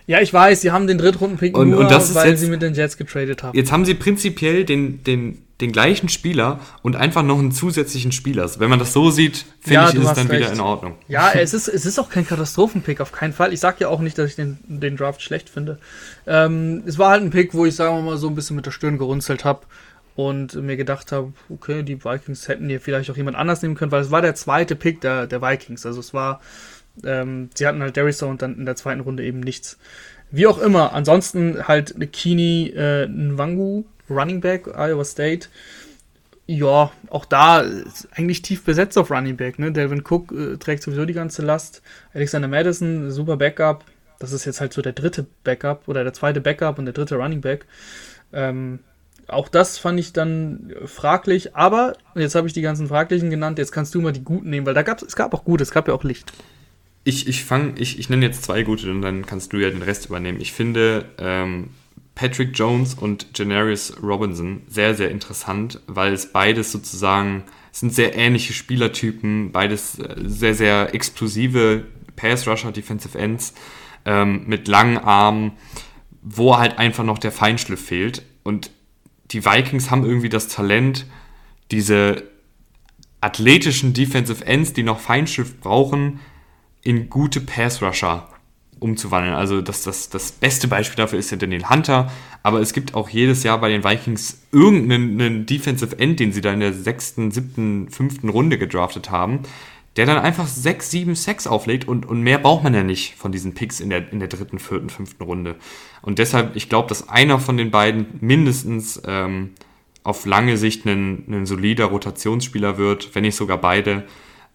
Ja, ich weiß, sie haben den Drittrunden-Pick nur, und weil jetzt, sie mit den Jets getradet haben. Jetzt haben sie prinzipiell den, den, den gleichen Spieler und einfach noch einen zusätzlichen Spieler. Wenn man das so sieht, finde ja, ich, ist es dann recht. wieder in Ordnung. Ja, es ist, es ist auch kein Katastrophenpick, auf keinen Fall. Ich sage ja auch nicht, dass ich den, den Draft schlecht finde. Ähm, es war halt ein Pick, wo ich, sagen wir mal, so ein bisschen mit der Stirn gerunzelt habe und mir gedacht habe, okay, die Vikings hätten hier vielleicht auch jemand anders nehmen können, weil es war der zweite Pick der, der Vikings. Also es war, ähm, sie hatten halt Darisaw und dann in der zweiten Runde eben nichts. Wie auch immer, ansonsten halt Kini äh, Nwangu, Running Back, Iowa State. Ja, auch da ist eigentlich tief besetzt auf Running Back. Ne? Delvin Cook äh, trägt sowieso die ganze Last. Alexander Madison, super Backup. Das ist jetzt halt so der dritte Backup oder der zweite Backup und der dritte Running Back. Ähm, auch das fand ich dann fraglich, aber jetzt habe ich die ganzen fraglichen genannt, jetzt kannst du mal die guten nehmen, weil da gab es gab auch gute, es gab ja auch Licht. Ich, ich fange, ich, ich nenne jetzt zwei gute und dann kannst du ja den Rest übernehmen. Ich finde ähm, Patrick Jones und Janarius Robinson sehr, sehr interessant, weil es beides sozusagen sind sehr ähnliche Spielertypen, beides äh, sehr, sehr explosive Pass-Rusher, Defensive Ends ähm, mit langen Armen, wo halt einfach noch der Feinschliff fehlt. Und die Vikings haben irgendwie das Talent, diese athletischen Defensive Ends, die noch Feinschliff brauchen, in gute Pass-Rusher umzuwandeln. Also das, das, das beste Beispiel dafür ist ja Daniel Hunter, aber es gibt auch jedes Jahr bei den Vikings irgendeinen Defensive End, den sie da in der sechsten, siebten, fünften Runde gedraftet haben, der dann einfach sechs, sieben Sacks auflegt und, und mehr braucht man ja nicht von diesen Picks in der, in der dritten, vierten, fünften Runde. Und deshalb, ich glaube, dass einer von den beiden mindestens ähm, auf lange Sicht ein, ein solider Rotationsspieler wird, wenn nicht sogar beide.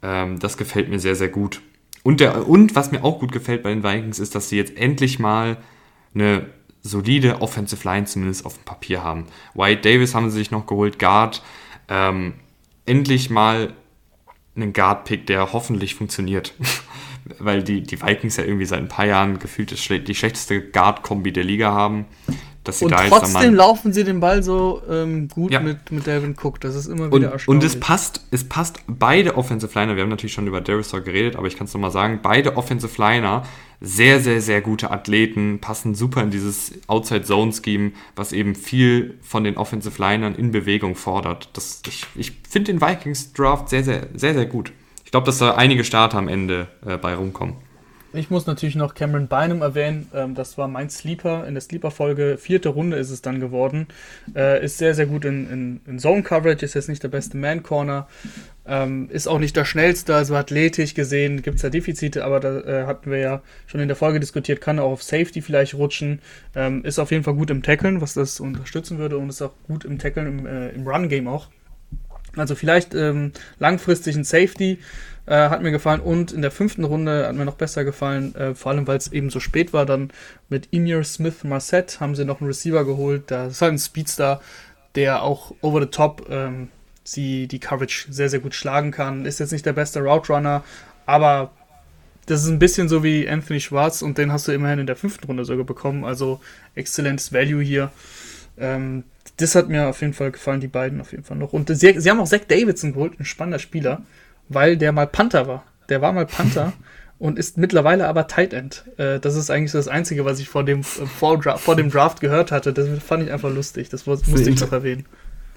Ähm, das gefällt mir sehr, sehr gut. Und, der, und was mir auch gut gefällt bei den Vikings ist, dass sie jetzt endlich mal eine solide Offensive Line zumindest auf dem Papier haben. White Davis haben sie sich noch geholt, Guard. Ähm, endlich mal einen Guard-Pick, der hoffentlich funktioniert. *laughs* Weil die, die Vikings ja irgendwie seit ein paar Jahren gefühlt die schlechteste Guard-Kombi der Liga haben dass sie und da jetzt trotzdem laufen sie den Ball so ähm, gut ja. mit, mit Devin Cook. Das ist immer wieder und, erstaunlich. Und es passt, es passt beide Offensive Liner, wir haben natürlich schon über Darisaw geredet, aber ich kann es nochmal sagen, beide Offensive Liner, sehr, sehr, sehr gute Athleten, passen super in dieses Outside-Zone-Scheme, was eben viel von den Offensive Linern in Bewegung fordert. Das, ich ich finde den Vikings-Draft sehr, sehr, sehr, sehr gut. Ich glaube, dass da einige Starter am Ende äh, bei rumkommen. Ich muss natürlich noch Cameron Bynum erwähnen. Ähm, das war mein Sleeper in der Sleeper-Folge. Vierte Runde ist es dann geworden. Äh, ist sehr, sehr gut in, in, in Zone-Coverage. Ist jetzt nicht der beste Man-Corner. Ähm, ist auch nicht der schnellste. Also athletisch gesehen gibt es da Defizite, aber da äh, hatten wir ja schon in der Folge diskutiert. Kann auch auf Safety vielleicht rutschen. Ähm, ist auf jeden Fall gut im Tackeln, was das unterstützen würde. Und ist auch gut im Tackeln im, äh, im Run-Game auch. Also vielleicht ähm, langfristig ein Safety äh, hat mir gefallen. Und in der fünften Runde hat mir noch besser gefallen, äh, vor allem weil es eben so spät war. Dann mit Emir Smith Marset haben sie noch einen Receiver geholt. Das ist halt ein Speedstar, der auch over the top ähm, sie die Coverage sehr, sehr gut schlagen kann. Ist jetzt nicht der beste Route Runner, aber das ist ein bisschen so wie Anthony Schwarz und den hast du immerhin in der fünften Runde sogar bekommen. Also exzellentes Value hier. Ähm, das hat mir auf jeden Fall gefallen, die beiden auf jeden Fall noch. Und sie, sie haben auch Zach Davidson geholt, ein spannender Spieler weil der mal Panther war. Der war mal Panther *laughs* und ist mittlerweile aber Tight End. Äh, das ist eigentlich so das Einzige, was ich vor dem, äh, vor, vor, dem Draft gehört hatte. Das fand ich einfach lustig. Das musste ich noch erwähnen.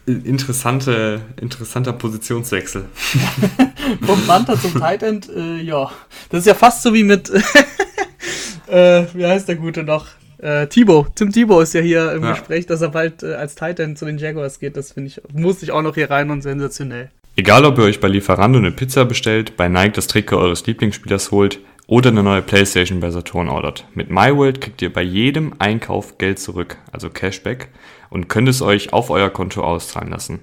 Interessante, interessanter Positionswechsel. *laughs* Vom Panther zum Tight End, äh, ja. Das ist ja fast so wie mit, *laughs* äh, wie heißt der Gute noch? Äh, Thibaut, Tim Thibaut ist ja hier im ja. Gespräch, dass er bald äh, als Titan zu den Jaguars geht. Das finde ich, muss ich auch noch hier rein und sensationell. Egal ob ihr euch bei Lieferando eine Pizza bestellt, bei Nike das Trikot eures Lieblingsspielers holt oder eine neue Playstation bei Saturn ordert. Mit MyWorld kriegt ihr bei jedem Einkauf Geld zurück, also Cashback, und könnt es euch auf euer Konto auszahlen lassen.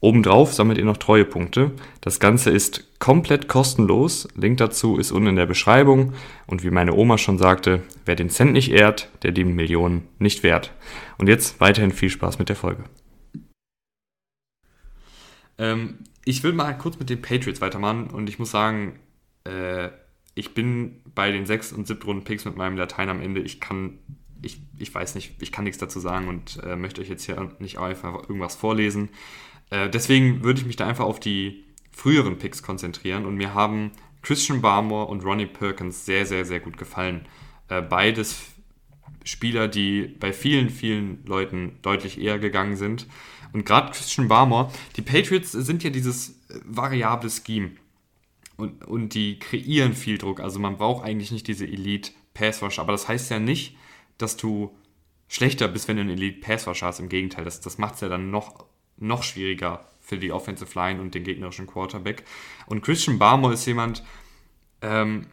Obendrauf sammelt ihr noch Treuepunkte. Das Ganze ist komplett kostenlos. Link dazu ist unten in der Beschreibung. Und wie meine Oma schon sagte, wer den Cent nicht ehrt, der die Millionen nicht wert. Und jetzt weiterhin viel Spaß mit der Folge. Ähm, ich will mal kurz mit den Patriots weitermachen und ich muss sagen, äh, ich bin bei den 6 und 7 Runden Picks mit meinem Latein am Ende. Ich kann, ich, ich weiß nicht, ich kann nichts dazu sagen und äh, möchte euch jetzt hier nicht einfach irgendwas vorlesen. Äh, deswegen würde ich mich da einfach auf die früheren Picks konzentrieren und mir haben Christian Barmore und Ronnie Perkins sehr, sehr, sehr gut gefallen. Äh, beides Spieler, die bei vielen, vielen Leuten deutlich eher gegangen sind. Und gerade Christian Barmore, die Patriots sind ja dieses äh, variable Scheme. Und, und die kreieren viel Druck. Also man braucht eigentlich nicht diese Elite Pass Rush. Aber das heißt ja nicht, dass du schlechter bist, wenn du einen Elite Pass Rush hast. Im Gegenteil, das, das macht es ja dann noch, noch schwieriger für die Offensive Line und den gegnerischen Quarterback. Und Christian Barmore ist jemand, ähm,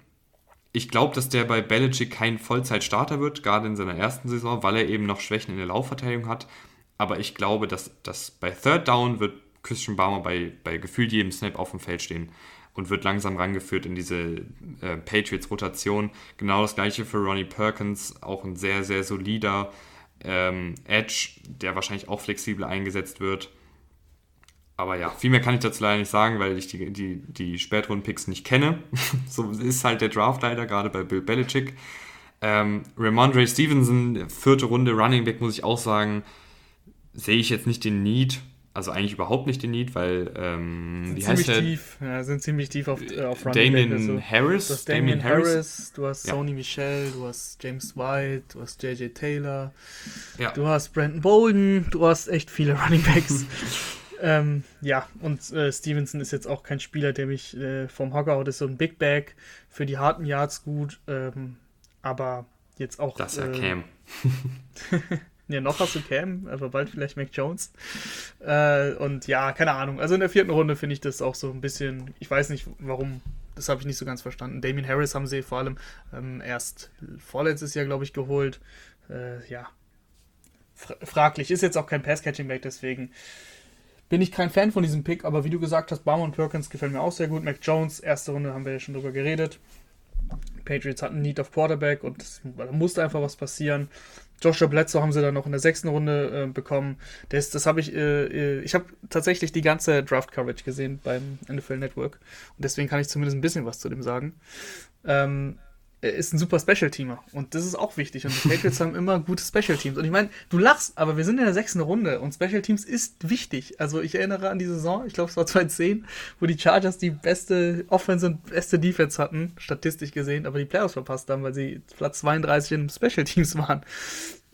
ich glaube, dass der bei Belichick kein Vollzeitstarter wird, gerade in seiner ersten Saison, weil er eben noch Schwächen in der Laufverteidigung hat. Aber ich glaube, dass, dass bei Third Down wird Christian Barmer bei, bei gefühlt jedem Snap auf dem Feld stehen und wird langsam rangeführt in diese äh, Patriots-Rotation. Genau das gleiche für Ronnie Perkins, auch ein sehr, sehr solider ähm, Edge, der wahrscheinlich auch flexibel eingesetzt wird. Aber ja, viel mehr kann ich dazu leider nicht sagen, weil ich die, die, die Spätrunden-Picks nicht kenne. *laughs* so ist halt der Draft leider, gerade bei Bill Belichick. Ähm, Ramondre Stevenson, vierte Runde Running Back, muss ich auch sagen, sehe ich jetzt nicht den Need, also eigentlich überhaupt nicht den Need, weil ähm, wie heißt der? Tief, ja, sind ziemlich tief auf, äh, auf Running Damien also, Harris. Du hast Damien, Harris, Harris, du hast ja. Sony Michel, du hast James White, du hast JJ Taylor, ja. du hast Brandon Bolden, du hast echt viele *laughs* Running Backs. *laughs* ähm, ja, und äh, Stevenson ist jetzt auch kein Spieler, der mich äh, vom Hocker haut, ist so ein Big Bag für die harten Yards gut, ähm, aber jetzt auch. Das ist ja Cam. *laughs* Ja, noch hast du Cam, aber bald vielleicht Mac Jones. Äh, und ja, keine Ahnung. Also in der vierten Runde finde ich das auch so ein bisschen, ich weiß nicht warum, das habe ich nicht so ganz verstanden. Damien Harris haben sie vor allem ähm, erst vorletztes Jahr, glaube ich, geholt. Äh, ja, fra fraglich. Ist jetzt auch kein Pass-Catching-Back, deswegen bin ich kein Fan von diesem Pick, aber wie du gesagt hast, Baumer und Perkins gefällt mir auch sehr gut. Mac Jones, erste Runde haben wir ja schon drüber geredet. Patriots hatten Need of Quarterback und da musste einfach was passieren. Joshua Bledsoe haben sie dann noch in der sechsten Runde äh, bekommen. Das, das habe ich, äh, äh ich habe tatsächlich die ganze Draft-Coverage gesehen beim NFL Network. Und deswegen kann ich zumindest ein bisschen was zu dem sagen. Ähm, er ist ein super Special-Teamer. Und das ist auch wichtig. Und die Patriots haben immer gute Special-Teams. Und ich meine, du lachst, aber wir sind in der sechsten Runde und Special-Teams ist wichtig. Also ich erinnere an die Saison, ich glaube es war 2010, wo die Chargers die beste Offense und beste Defense hatten, statistisch gesehen, aber die Playoffs verpasst haben, weil sie Platz 32 in Special-Teams waren.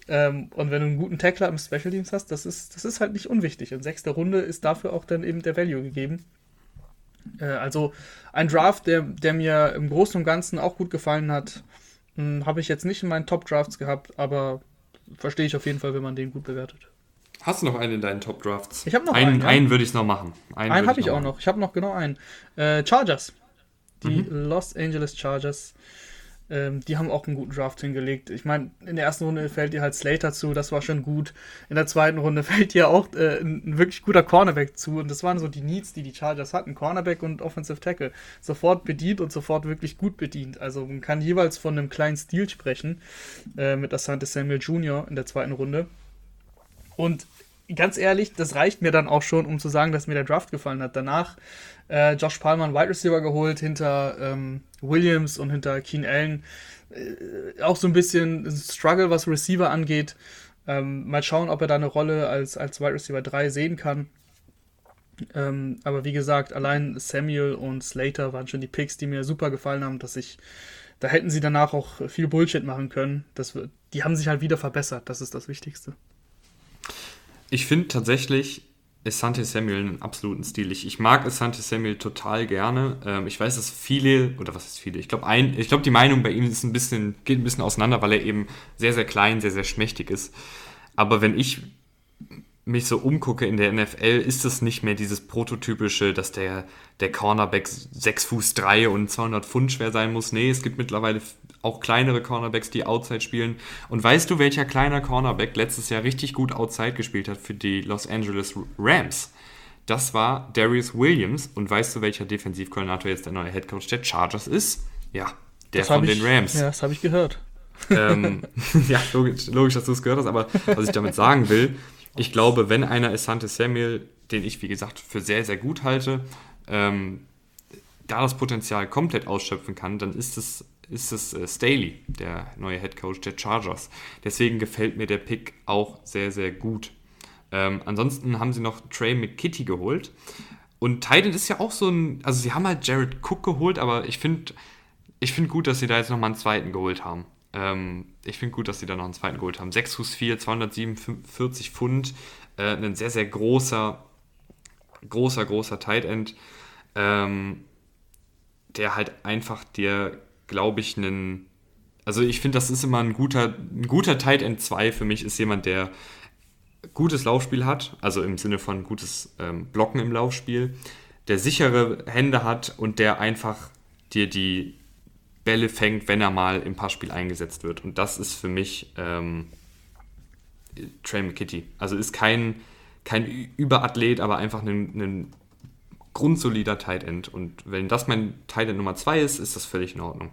Ähm, und wenn du einen guten Tackler im Special-Teams hast, das ist, das ist halt nicht unwichtig. Und sechste Runde ist dafür auch dann eben der Value gegeben. Äh, also ein Draft, der, der mir im Großen und Ganzen auch gut gefallen hat, hm, habe ich jetzt nicht in meinen Top-Drafts gehabt, aber verstehe ich auf jeden Fall, wenn man den gut bewertet. Hast du noch einen in deinen Top Drafts? Ich habe noch einen. Einen, ja. einen würde ich noch machen. Einen, einen habe ich auch noch. Ich habe noch genau einen. Äh, Chargers. Die mhm. Los Angeles Chargers. Ähm, die haben auch einen guten Draft hingelegt. Ich meine, in der ersten Runde fällt dir halt Slater zu, das war schon gut. In der zweiten Runde *laughs* fällt dir auch äh, ein, wirklich guter Cornerback zu. Und das waren so die Needs, die die Chargers hatten. Cornerback und Offensive Tackle. Sofort bedient und sofort wirklich gut bedient. Also man kann jeweils von einem kleinen Stil sprechen äh, mit Asante Samuel Jr. in der zweiten Runde. Und ganz ehrlich, das reicht mir dann auch schon, um zu sagen, dass mir der Draft gefallen hat. Danach äh, Josh Palmer einen Wide Receiver geholt hinter ähm, Williams und hinter Keen Allen. Äh, auch so ein bisschen Struggle, was Receiver angeht. Ähm, mal schauen, ob er da eine Rolle als, als Wide Receiver 3 sehen kann. Ähm, aber wie gesagt, allein Samuel und Slater waren schon die Picks, die mir super gefallen haben, dass ich, da hätten sie danach auch viel Bullshit machen können. Das, die haben sich halt wieder verbessert, das ist das Wichtigste. Ich finde tatsächlich, Asante Samuel einen absoluten Stil. Ich, ich mag Asante Samuel total gerne. Ähm, ich weiß, dass viele, oder was ist viele? Ich glaube, ich glaube, die Meinung bei ihm ist ein bisschen, geht ein bisschen auseinander, weil er eben sehr, sehr klein, sehr, sehr schmächtig ist. Aber wenn ich mich so umgucke in der NFL, ist es nicht mehr dieses prototypische, dass der, der Cornerback 6 Fuß 3 und 200 Pfund schwer sein muss. Nee, es gibt mittlerweile auch kleinere Cornerbacks, die Outside spielen. Und weißt du, welcher kleiner Cornerback letztes Jahr richtig gut Outside gespielt hat für die Los Angeles Rams? Das war Darius Williams. Und weißt du, welcher Defensivkoordinator jetzt der neue Headcoach der Chargers ist? Ja, der das von den Rams. Ja, das habe ich gehört. Ähm, *laughs* ja, logisch, logisch, dass du es gehört hast, aber was ich damit sagen will, ich glaube, wenn einer Asante Samuel, den ich wie gesagt für sehr, sehr gut halte, ähm, da das Potenzial komplett ausschöpfen kann, dann ist es, ist es äh, Staley, der neue Head Coach der Chargers. Deswegen gefällt mir der Pick auch sehr, sehr gut. Ähm, ansonsten haben sie noch Trey McKitty geholt. Und Titan ist ja auch so ein, also sie haben halt Jared Cook geholt, aber ich finde ich find gut, dass sie da jetzt nochmal einen zweiten geholt haben. Ähm, ich finde gut, dass sie da noch einen zweiten geholt haben. 6 Fuß 4, 247 Pfund, äh, ein sehr, sehr großer, großer, großer Tight End, ähm, der halt einfach dir, glaube ich, einen. Also ich finde, das ist immer ein guter, ein guter Tight End 2 für mich, ist jemand, der gutes Laufspiel hat, also im Sinne von gutes ähm, Blocken im Laufspiel, der sichere Hände hat und der einfach dir die Bälle fängt, wenn er mal im Passspiel eingesetzt wird. Und das ist für mich ähm, Trey McKitty. Also ist kein, kein Überathlet, aber einfach ein, ein grundsolider Tight End. Und wenn das mein Tight End Nummer 2 ist, ist das völlig in Ordnung.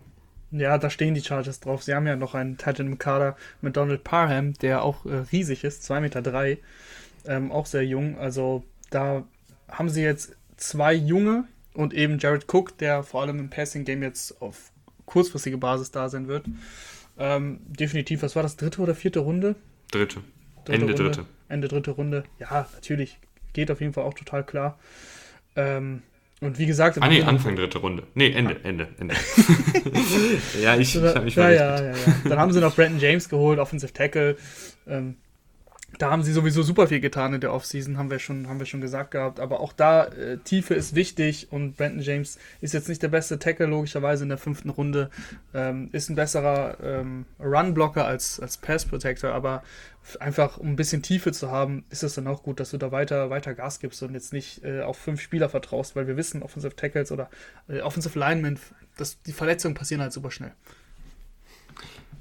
Ja, da stehen die Chargers drauf. Sie haben ja noch einen Tight End im Kader mit Donald Parham, der auch äh, riesig ist, 2,3 Meter, drei, ähm, auch sehr jung. Also da haben sie jetzt zwei junge und eben Jared Cook, der vor allem im Passing Game jetzt auf kurzfristige Basis da sein wird. Ähm, definitiv, was war das, dritte oder vierte Runde? Dritte. dritte Ende Runde. dritte. Ende dritte Runde. Ja, natürlich. Geht auf jeden Fall auch total klar. Ähm, und wie gesagt. Ah, nee, Anfang dritte Runde. Nee, Ende, ah. Ende, Ende. *laughs* ja, ich, ich habe mich ja, ja, ja, ja. Dann haben sie noch Brandon James geholt, Offensive Tackle. Ähm, da haben sie sowieso super viel getan in der Offseason, haben wir schon, haben wir schon gesagt gehabt. Aber auch da, äh, Tiefe ist wichtig und Brandon James ist jetzt nicht der beste Tackle, logischerweise in der fünften Runde. Ähm, ist ein besserer ähm, Run-Blocker als, als Pass-Protector, aber einfach um ein bisschen Tiefe zu haben, ist es dann auch gut, dass du da weiter, weiter Gas gibst und jetzt nicht äh, auf fünf Spieler vertraust, weil wir wissen, Offensive Tackles oder äh, Offensive Linemen, dass die Verletzungen passieren halt super schnell.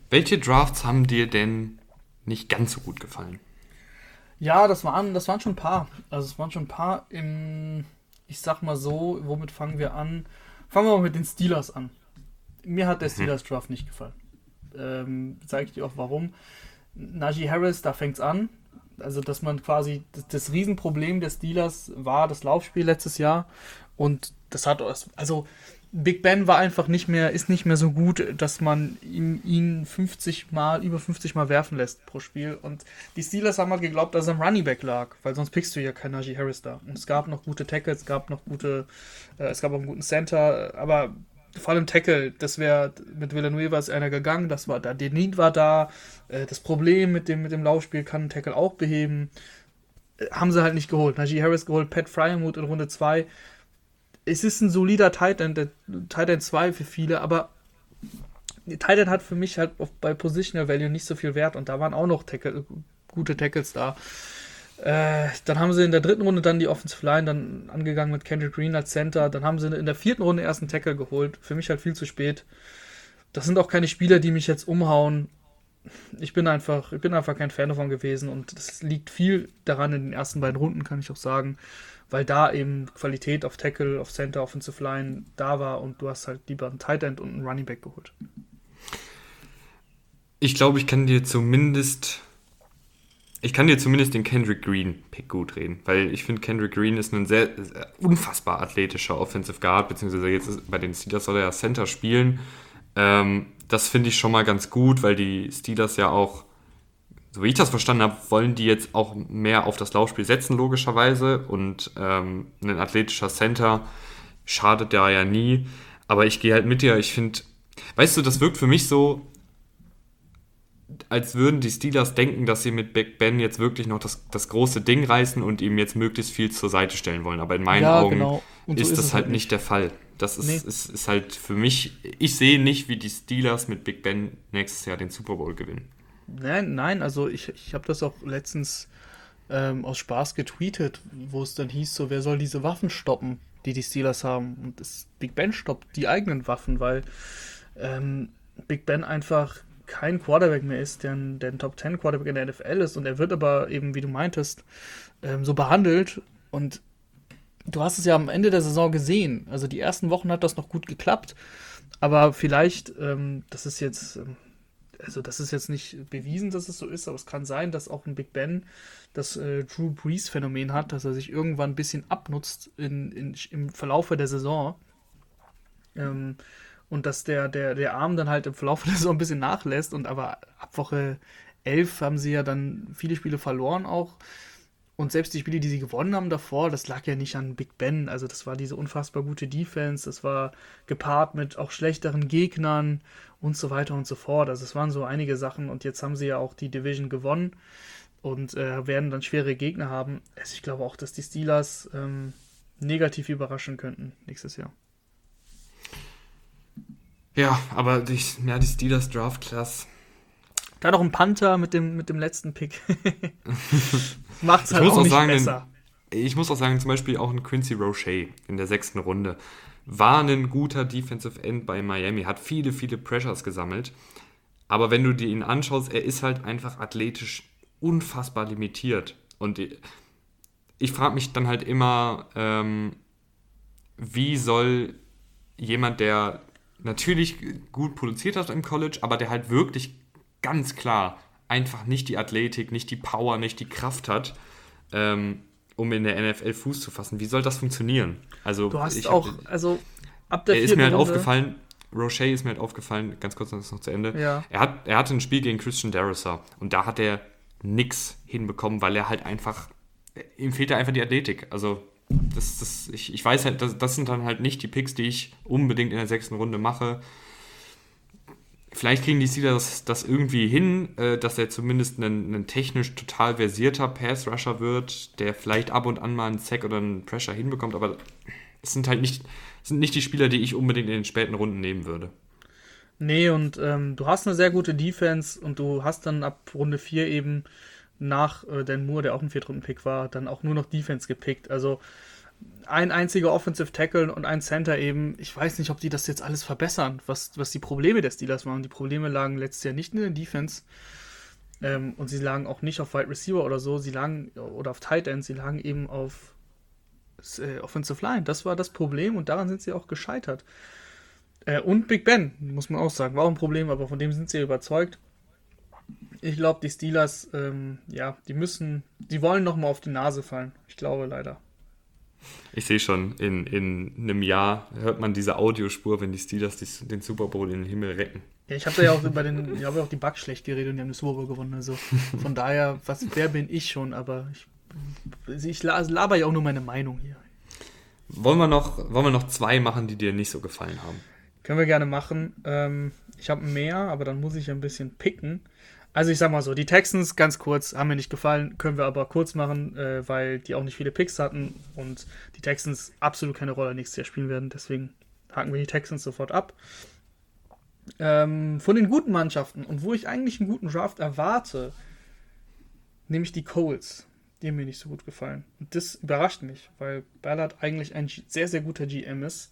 Welche Drafts haben dir denn nicht ganz so gut gefallen? Ja, das waren, das waren schon ein paar. Also es waren schon ein paar im, ich sag mal so, womit fangen wir an? Fangen wir mal mit den Steelers an. Mir hat der mhm. Steelers Draft nicht gefallen. Ähm, Zeige ich dir auch warum. Najee Harris, da fängt es an. Also, dass man quasi, das, das Riesenproblem des Steelers war das Laufspiel letztes Jahr. Und das hat, also Big Ben war einfach nicht mehr, ist nicht mehr so gut, dass man ihn, ihn 50 Mal, über 50 Mal werfen lässt pro Spiel. Und die Steelers haben halt geglaubt, dass er am Running Back lag, weil sonst pickst du ja keinen Najee Harris da. Und es gab noch gute Tackles, es gab noch gute, äh, es gab auch einen guten Center, aber vor allem Tackle, das wäre mit Villanueva ist einer gegangen, das war da, Need war da, äh, das Problem mit dem, mit dem Laufspiel kann ein Tackle auch beheben. Äh, haben sie halt nicht geholt. Najee Harris geholt, Pat Fryermuth in Runde 2 es ist ein solider Titan, der Titan 2 für viele, aber Titan hat für mich halt bei Positional Value nicht so viel Wert und da waren auch noch Tackle, gute Tackles da. Äh, dann haben sie in der dritten Runde dann die Offensive Line dann angegangen mit Kendrick Green als Center. Dann haben sie in der vierten Runde ersten Tackle geholt. Für mich halt viel zu spät. Das sind auch keine Spieler, die mich jetzt umhauen. Ich bin einfach, ich bin einfach kein Fan davon gewesen und es liegt viel daran in den ersten beiden Runden, kann ich auch sagen weil da eben Qualität auf Tackle, auf Center, Offensive Line da war und du hast halt lieber einen Tight End und einen Running Back geholt. Ich glaube, ich kann dir zumindest ich kann dir zumindest den Kendrick Green Pick gut reden, weil ich finde, Kendrick Green ist ein sehr, sehr, unfassbar athletischer Offensive Guard, beziehungsweise jetzt bei den Steelers soll er ja Center spielen. Ähm, das finde ich schon mal ganz gut, weil die Steelers ja auch so wie ich das verstanden habe, wollen die jetzt auch mehr auf das Laufspiel setzen, logischerweise. Und ähm, ein athletischer Center schadet da ja nie. Aber ich gehe halt mit dir. Ich finde, weißt du, das wirkt für mich so, als würden die Steelers denken, dass sie mit Big Ben jetzt wirklich noch das, das große Ding reißen und ihm jetzt möglichst viel zur Seite stellen wollen. Aber in meinen ja, Augen genau. so ist, ist das halt, halt nicht der Fall. Das ist, nee. ist, ist halt für mich, ich sehe nicht, wie die Steelers mit Big Ben nächstes Jahr den Super Bowl gewinnen. Nein, nein, also ich, ich habe das auch letztens ähm, aus Spaß getweetet, wo es dann hieß, so, wer soll diese Waffen stoppen, die die Steelers haben? Und das Big Ben stoppt die eigenen Waffen, weil ähm, Big Ben einfach kein Quarterback mehr ist, der ein, der ein Top 10 Quarterback in der NFL ist und er wird aber eben, wie du meintest, ähm, so behandelt und du hast es ja am Ende der Saison gesehen. Also die ersten Wochen hat das noch gut geklappt, aber vielleicht, ähm, das ist jetzt, ähm, also das ist jetzt nicht bewiesen, dass es so ist, aber es kann sein, dass auch ein Big Ben das äh, Drew Brees-Phänomen hat, dass er sich irgendwann ein bisschen abnutzt in, in, im Verlauf der Saison. Ähm, und dass der, der, der Arm dann halt im Verlauf der Saison ein bisschen nachlässt. Und aber ab Woche 11 haben sie ja dann viele Spiele verloren auch. Und selbst die Spiele, die sie gewonnen haben davor, das lag ja nicht an Big Ben. Also das war diese unfassbar gute Defense. Das war gepaart mit auch schlechteren Gegnern und so weiter und so fort. Also es waren so einige Sachen und jetzt haben sie ja auch die Division gewonnen und äh, werden dann schwere Gegner haben. Also ich glaube auch, dass die Steelers ähm, negativ überraschen könnten nächstes Jahr. Ja, aber die, ja, die Steelers Draft Class. Da noch ein Panther mit dem, mit dem letzten Pick. *laughs* Macht es halt auch, auch nicht sagen, besser. ich muss auch sagen, zum Beispiel auch ein Quincy Roche in der sechsten Runde war ein guter Defensive End bei Miami, hat viele, viele Pressures gesammelt. Aber wenn du dir ihn anschaust, er ist halt einfach athletisch unfassbar limitiert. Und ich, ich frage mich dann halt immer, ähm, wie soll jemand, der natürlich gut produziert hat im College, aber der halt wirklich ganz klar einfach nicht die Athletik, nicht die Power, nicht die Kraft hat, ähm, um in der NFL Fuß zu fassen. Wie soll das funktionieren? Also, du hast auch, hab, also ab der er ist mir halt Runde. aufgefallen, Roche ist mir halt aufgefallen, ganz kurz noch zu Ende. Ja. Er, hat, er hatte ein Spiel gegen Christian Darrisaw und da hat er nichts hinbekommen, weil er halt einfach, ihm fehlt einfach die Athletik. Also, das, das, ich, ich weiß halt, das, das sind dann halt nicht die Picks, die ich unbedingt in der sechsten Runde mache. Vielleicht kriegen die Steelers das, irgendwie hin, äh, dass er zumindest ein, ein technisch total versierter Pass-Rusher wird, der vielleicht ab und an mal einen Sack oder einen Pressure hinbekommt, aber es sind halt nicht, sind nicht die Spieler, die ich unbedingt in den späten Runden nehmen würde. Nee, und ähm, du hast eine sehr gute Defense und du hast dann ab Runde 4 eben nach äh, Dan Moore, der auch ein Viertrunden-Pick war, dann auch nur noch Defense gepickt. Also ein einziger Offensive Tackle und ein Center eben. Ich weiß nicht, ob die das jetzt alles verbessern, was, was die Probleme der Steelers waren. Die Probleme lagen letztes Jahr nicht in der Defense. Ähm, und sie lagen auch nicht auf Wide Receiver oder so. Sie lagen, oder auf Tight End, sie lagen eben auf äh, Offensive Line. Das war das Problem und daran sind sie auch gescheitert. Äh, und Big Ben, muss man auch sagen, war auch ein Problem, aber von dem sind sie überzeugt. Ich glaube, die Steelers, ähm, ja, die müssen, die wollen noch mal auf die Nase fallen. Ich glaube leider. Ich sehe schon, in, in einem Jahr hört man diese Audiospur, wenn die Steelers die, den Super Bowl in den Himmel recken. Ja, ich habe ja auch über den, ich habe ja auch die Bugs schlecht geredet und die haben den Super Bowl gewonnen. Also von daher, was, wer bin ich schon? Aber ich, ich laber ja auch nur meine Meinung hier. Wollen wir, noch, wollen wir noch zwei machen, die dir nicht so gefallen haben? Können wir gerne machen. Ähm, ich habe mehr, aber dann muss ich ein bisschen picken. Also ich sag mal so, die Texans, ganz kurz, haben mir nicht gefallen, können wir aber kurz machen, äh, weil die auch nicht viele Picks hatten und die Texans absolut keine Rolle nächstes Jahr spielen werden. Deswegen haken wir die Texans sofort ab. Ähm, von den guten Mannschaften und wo ich eigentlich einen guten Draft erwarte, nehme ich die Coles. Die haben mir nicht so gut gefallen. Und das überrascht mich, weil Ballard eigentlich ein sehr, sehr guter GM ist.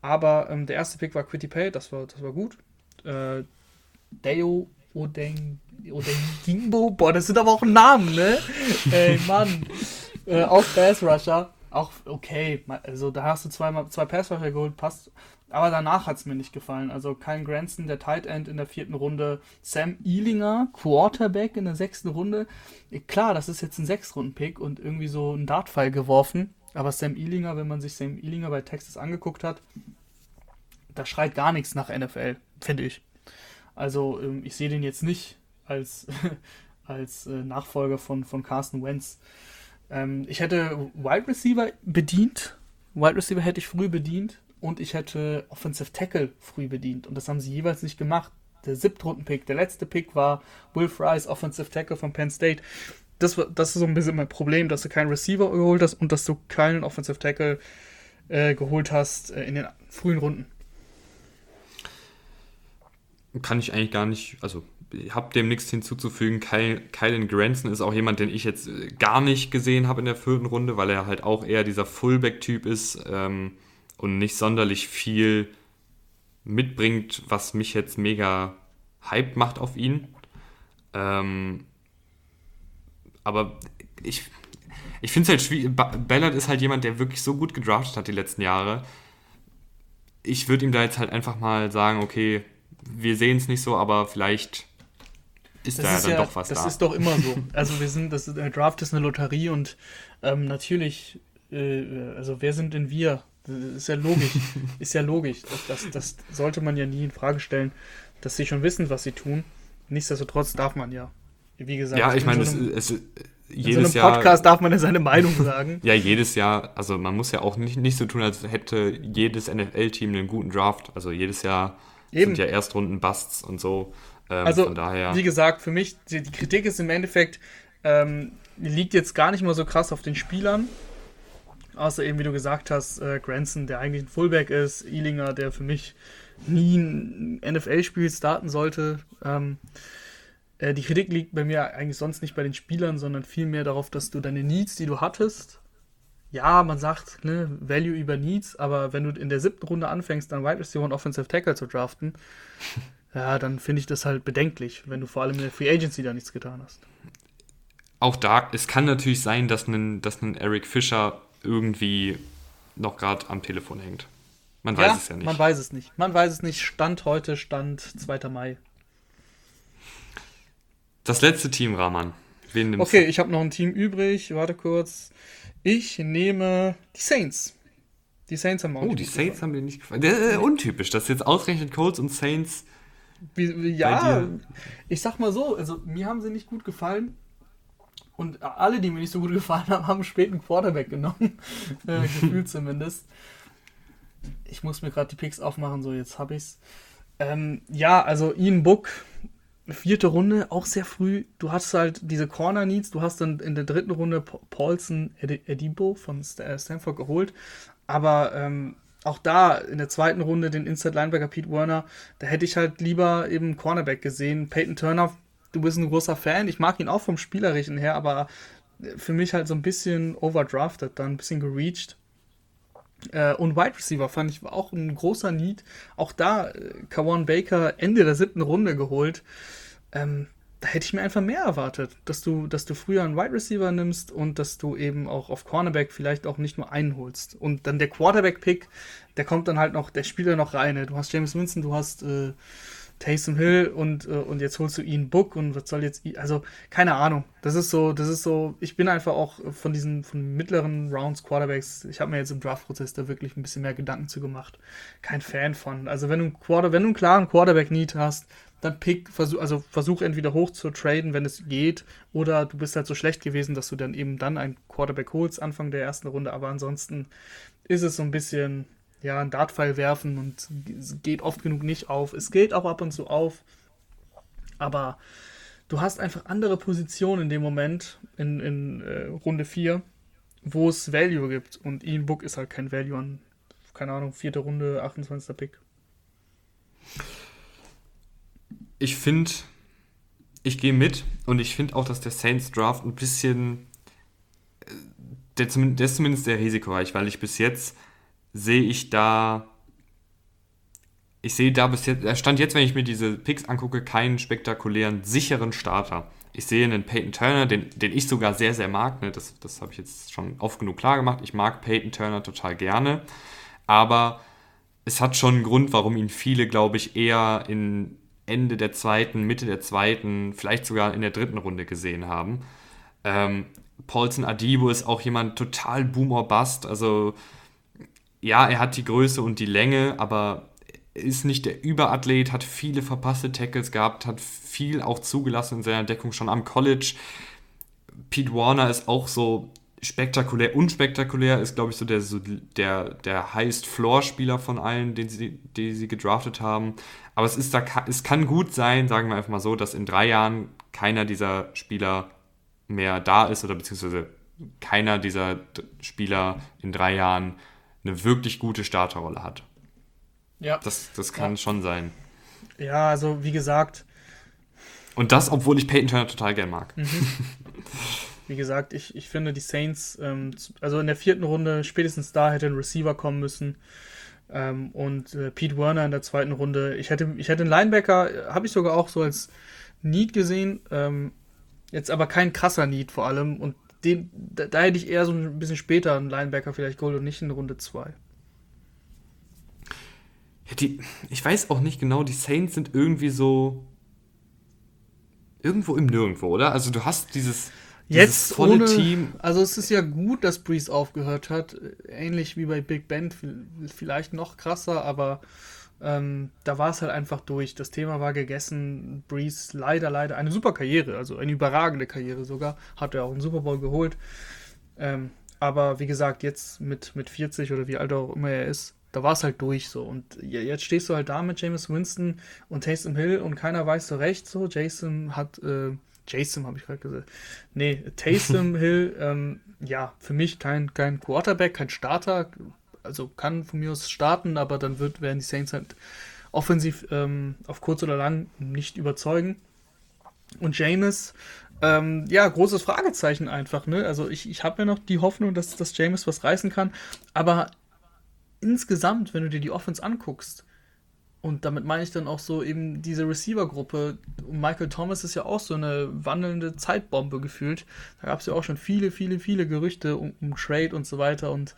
Aber ähm, der erste Pick war Quitty Pay, das war, das war gut. Äh, Deo Odeng, Odengimbo, boah, das sind aber auch Namen, ne? Ey, Mann. Äh, auch Pass Rusher, auch okay. Also da hast du zweimal zwei Pass Rusher geholt, passt. Aber danach hat es mir nicht gefallen. Also Kyle Granson, der Tight End in der vierten Runde. Sam Ealinger, Quarterback in der sechsten Runde. Klar, das ist jetzt ein Sechs-Runden-Pick und irgendwie so ein Dartpfeil geworfen. Aber Sam Ealinger, wenn man sich Sam Ealinger bei Texas angeguckt hat, da schreit gar nichts nach NFL, finde ich. Also ähm, ich sehe den jetzt nicht als, *laughs* als äh, Nachfolger von, von Carsten Wentz. Ähm, ich hätte Wide Receiver bedient. Wide Receiver hätte ich früh bedient und ich hätte Offensive Tackle früh bedient. Und das haben sie jeweils nicht gemacht. Der Siebtrunden-Pick, der letzte Pick war Will Fries, Offensive Tackle von Penn State. Das, das ist so ein bisschen mein Problem, dass du keinen Receiver geholt hast und dass du keinen Offensive Tackle äh, geholt hast äh, in den frühen Runden kann ich eigentlich gar nicht, also habe dem nichts hinzuzufügen. Kylan Granson ist auch jemand, den ich jetzt äh, gar nicht gesehen habe in der vierten Runde, weil er halt auch eher dieser Fullback-Typ ist ähm, und nicht sonderlich viel mitbringt, was mich jetzt mega hype macht auf ihn. Ähm, aber ich, ich finde es halt schwierig. Ballard ist halt jemand, der wirklich so gut gedraftet hat die letzten Jahre. Ich würde ihm da jetzt halt einfach mal sagen, okay, wir sehen es nicht so, aber vielleicht ist das da ist dann ja, doch was das da. Das ist doch immer so. Also wir sind, das der Draft ist eine Lotterie und ähm, natürlich, äh, also wer sind denn wir? Das ist ja logisch. *laughs* ist ja logisch. Das, das, das sollte man ja nie in Frage stellen, dass sie schon wissen, was sie tun. Nichtsdestotrotz darf man ja. Wie gesagt, ja, ich meine, so es, es, jedes in so einem Podcast Jahr, darf man ja seine Meinung *laughs* sagen. ja, jedes Jahr, also man muss ja auch nicht, nicht so tun, als hätte jedes NFL-Team einen guten Draft. Also jedes Jahr Eben. sind ja Erstrunden-Busts und so. Ähm, also, wie gesagt, für mich, die, die Kritik ist im Endeffekt, ähm, liegt jetzt gar nicht mal so krass auf den Spielern. Außer eben, wie du gesagt hast, äh, Granson, der eigentlich ein Fullback ist, Ealinger, der für mich nie ein NFL-Spiel starten sollte. Ähm, äh, die Kritik liegt bei mir eigentlich sonst nicht bei den Spielern, sondern vielmehr darauf, dass du deine Needs, die du hattest, ja, man sagt, ne, Value über Needs, aber wenn du in der siebten Runde anfängst, dann Wide Receiver und Offensive Tackle zu draften, *laughs* ja, dann finde ich das halt bedenklich, wenn du vor allem in der Free Agency da nichts getan hast. Auch da, es kann natürlich sein, dass ein, dass ein Eric Fischer irgendwie noch gerade am Telefon hängt. Man weiß ja, es ja nicht. Man weiß es nicht. Man weiß es nicht. Stand heute, Stand 2. Mai. Das letzte Team, Rahman. Wen nimmst okay, du? ich habe noch ein Team übrig. Warte kurz. Ich nehme die Saints. Die Saints haben auch Oh, die Saints gefallen. haben mir nicht gefallen. Das ist untypisch, dass jetzt ausgerechnet Colts und Saints. Wie, wie, ja, ich sag mal so, also mir haben sie nicht gut gefallen. Und alle, die mir nicht so gut gefallen haben, haben späten Quarterback genommen. *laughs* äh, gefühlt zumindest. Ich muss mir gerade die Picks aufmachen, so jetzt habe ich's. Ähm, ja, also Ian Book vierte Runde, auch sehr früh. Du hast halt diese Corner Needs. Du hast dann in der dritten Runde Paulson Edibo von äh, Stanford geholt. Aber ähm, auch da in der zweiten Runde den Inside Linebacker Pete Werner, da hätte ich halt lieber eben Cornerback gesehen. Peyton Turner, du bist ein großer Fan. Ich mag ihn auch vom Spielerischen her, aber für mich halt so ein bisschen overdrafted, dann ein bisschen gereached. Äh, und Wide Receiver fand ich auch ein großer Need. Auch da äh, Kawan Baker Ende der siebten Runde geholt. Ähm, da hätte ich mir einfach mehr erwartet, dass du, dass du früher einen Wide Receiver nimmst und dass du eben auch auf Cornerback vielleicht auch nicht nur einen holst. Und dann der Quarterback-Pick, der kommt dann halt noch, der spielt ja noch rein. Ne? Du hast James Winston, du hast äh, Taysom Hill und, äh, und jetzt holst du ihn Book und was soll jetzt, also keine Ahnung. Das ist so, das ist so, ich bin einfach auch von diesen, von mittleren Rounds Quarterbacks, ich habe mir jetzt im Draft-Prozess da wirklich ein bisschen mehr Gedanken zu gemacht. Kein Fan von. Also wenn du einen Quarter, wenn du einen klaren Quarterback-Need hast, dann pick, versuch, also versuch entweder hoch zu traden, wenn es geht, oder du bist halt so schlecht gewesen, dass du dann eben dann einen Quarterback holst, Anfang der ersten Runde, aber ansonsten ist es so ein bisschen, ja, ein Dartpfeil werfen und geht oft genug nicht auf. Es geht auch ab und zu auf, aber du hast einfach andere Positionen in dem Moment, in, in äh, Runde 4, wo es Value gibt und Ian Book ist halt kein Value an, keine Ahnung, vierte Runde, 28. Pick. Ich finde, ich gehe mit und ich finde auch, dass der Saints Draft ein bisschen, äh, der, der ist zumindest sehr risikoreich, weil ich bis jetzt sehe ich da, ich sehe da bis jetzt, er stand jetzt, wenn ich mir diese Picks angucke, keinen spektakulären, sicheren Starter. Ich sehe einen Peyton Turner, den, den ich sogar sehr, sehr mag. Ne? Das, das habe ich jetzt schon oft genug klar gemacht. Ich mag Peyton Turner total gerne. Aber es hat schon einen Grund, warum ihn viele, glaube ich, eher in Ende der zweiten, Mitte der zweiten, vielleicht sogar in der dritten Runde gesehen haben. Ähm, Paulson Adibo ist auch jemand total Boomer Bust. Also ja, er hat die Größe und die Länge, aber ist nicht der Überathlet, hat viele verpasste Tackles gehabt, hat viel auch zugelassen in seiner Deckung schon am College. Pete Warner ist auch so spektakulär, unspektakulär, ist glaube ich so der, so der, der Highest-Floor-Spieler von allen, den sie, die sie gedraftet haben. Aber es, ist da, es kann gut sein, sagen wir einfach mal so, dass in drei Jahren keiner dieser Spieler mehr da ist oder beziehungsweise keiner dieser Spieler in drei Jahren eine wirklich gute Starterrolle hat. Ja. Das, das kann ja. schon sein. Ja, also wie gesagt. Und das, obwohl ich Peyton Turner total gern mag. Mhm. *laughs* Wie gesagt, ich, ich finde die Saints, ähm, also in der vierten Runde, spätestens da hätte ein Receiver kommen müssen. Ähm, und äh, Pete Werner in der zweiten Runde. Ich hätte, ich hätte einen Linebacker, habe ich sogar auch so als Need gesehen. Ähm, jetzt aber kein krasser Need vor allem. Und den, da, da, hätte ich eher so ein bisschen später einen Linebacker vielleicht geholt und nicht in Runde 2. Ja, die, ich weiß auch nicht genau, die Saints sind irgendwie so irgendwo im Nirgendwo, oder? Also du hast dieses, dieses Jetzt volle ohne, Team. Also es ist ja gut, dass Breeze aufgehört hat. Ähnlich wie bei Big Ben, vielleicht noch krasser, aber ähm, da war es halt einfach durch. Das Thema war gegessen. Breeze leider, leider eine super Karriere, also eine überragende Karriere sogar. Hat er auch einen Super Bowl geholt. Ähm, aber wie gesagt, jetzt mit, mit 40 oder wie alt auch immer er ist, da war es halt durch so. Und jetzt stehst du halt da mit James Winston und Taysom Hill und keiner weiß so recht so. Jason hat, äh, Jason habe ich gerade gesagt. Nee, Taysom *laughs* Hill, ähm, ja, für mich kein, kein Quarterback, kein Starter, also kann von mir aus starten, aber dann wird, werden die Saints halt offensiv ähm, auf kurz oder lang nicht überzeugen. Und James, ähm, ja, großes Fragezeichen einfach, ne? Also ich, ich habe ja noch die Hoffnung, dass, dass James was reißen kann, aber insgesamt, wenn du dir die Offense anguckst, und damit meine ich dann auch so eben diese Receiver-Gruppe. Michael Thomas ist ja auch so eine wandelnde Zeitbombe gefühlt. Da gab es ja auch schon viele, viele, viele Gerüchte um, um Trade und so weiter. Und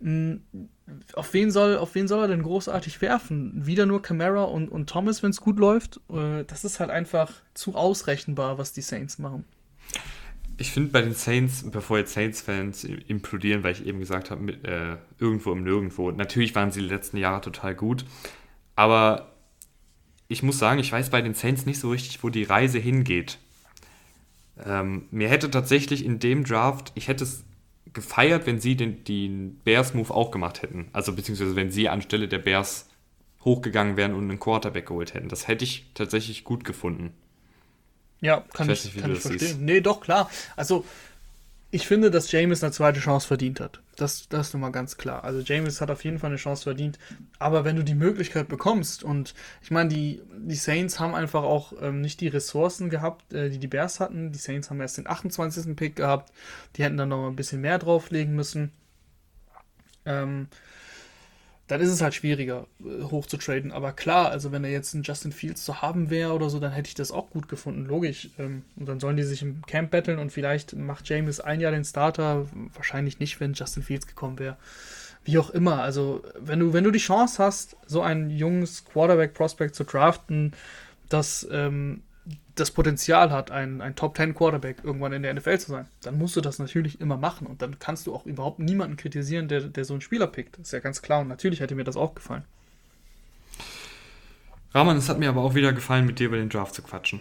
mh, mm, auf, wen soll, auf wen soll er denn großartig werfen? Wieder nur Camara und, und Thomas, wenn es gut läuft? Äh, das ist halt einfach zu ausrechenbar, was die Saints machen. Ich finde bei den Saints, bevor jetzt Saints-Fans implodieren, weil ich eben gesagt habe, äh, irgendwo im Nirgendwo. Natürlich waren sie die letzten Jahre total gut. Aber ich muss sagen, ich weiß bei den Saints nicht so richtig, wo die Reise hingeht. Ähm, mir hätte tatsächlich in dem Draft, ich hätte es gefeiert, wenn sie den, den Bears-Move auch gemacht hätten. Also beziehungsweise wenn sie anstelle der Bears hochgegangen wären und einen Quarterback geholt hätten. Das hätte ich tatsächlich gut gefunden. Ja, kann ich, ich, kann ich verstehen. Siehst. Nee, doch, klar. Also ich finde, dass James eine zweite Chance verdient hat. Das, das ist nun mal ganz klar. Also James hat auf jeden Fall eine Chance verdient. Aber wenn du die Möglichkeit bekommst und ich meine, die, die Saints haben einfach auch ähm, nicht die Ressourcen gehabt, äh, die die Bears hatten. Die Saints haben erst den 28. Pick gehabt. Die hätten dann noch ein bisschen mehr drauflegen müssen. Ähm, dann ist es halt schwieriger, äh, hoch zu traden. Aber klar, also wenn er jetzt ein Justin Fields zu haben wäre oder so, dann hätte ich das auch gut gefunden, logisch. Ähm, und dann sollen die sich im Camp battlen und vielleicht macht James ein Jahr den Starter. Wahrscheinlich nicht, wenn Justin Fields gekommen wäre. wie auch immer. Also, wenn du, wenn du die Chance hast, so ein junges Quarterback-Prospect zu draften, das ähm, das Potenzial hat, ein, ein Top 10 Quarterback irgendwann in der NFL zu sein, dann musst du das natürlich immer machen und dann kannst du auch überhaupt niemanden kritisieren, der, der so einen Spieler pickt. Das ist ja ganz klar und natürlich hätte mir das auch gefallen. Rahman, es hat mir aber auch wieder gefallen, mit dir über den Draft zu quatschen.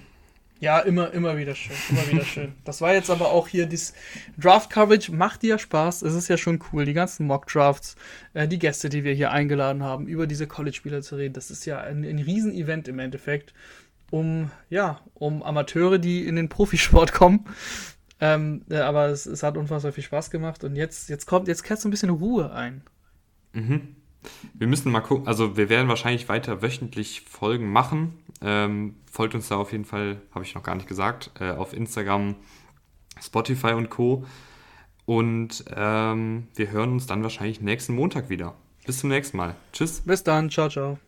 Ja, immer, immer wieder schön. Immer wieder schön. Das war jetzt aber auch hier das Draft-Coverage. Macht dir ja Spaß. Es ist ja schon cool. Die ganzen Mock-Drafts, äh, die Gäste, die wir hier eingeladen haben, über diese College-Spieler zu reden. Das ist ja ein, ein Riesen-Event im Endeffekt, um, ja, um Amateure, die in den Profisport kommen. Ähm, äh, aber es, es, hat unfassbar viel Spaß gemacht. Und jetzt, jetzt kommt, jetzt kehrt so ein bisschen Ruhe ein. Mhm. Wir müssen mal gucken, also wir werden wahrscheinlich weiter wöchentlich Folgen machen. Ähm, folgt uns da auf jeden Fall, habe ich noch gar nicht gesagt, äh, auf Instagram, Spotify und Co. Und ähm, wir hören uns dann wahrscheinlich nächsten Montag wieder. Bis zum nächsten Mal. Tschüss. Bis dann. Ciao, ciao.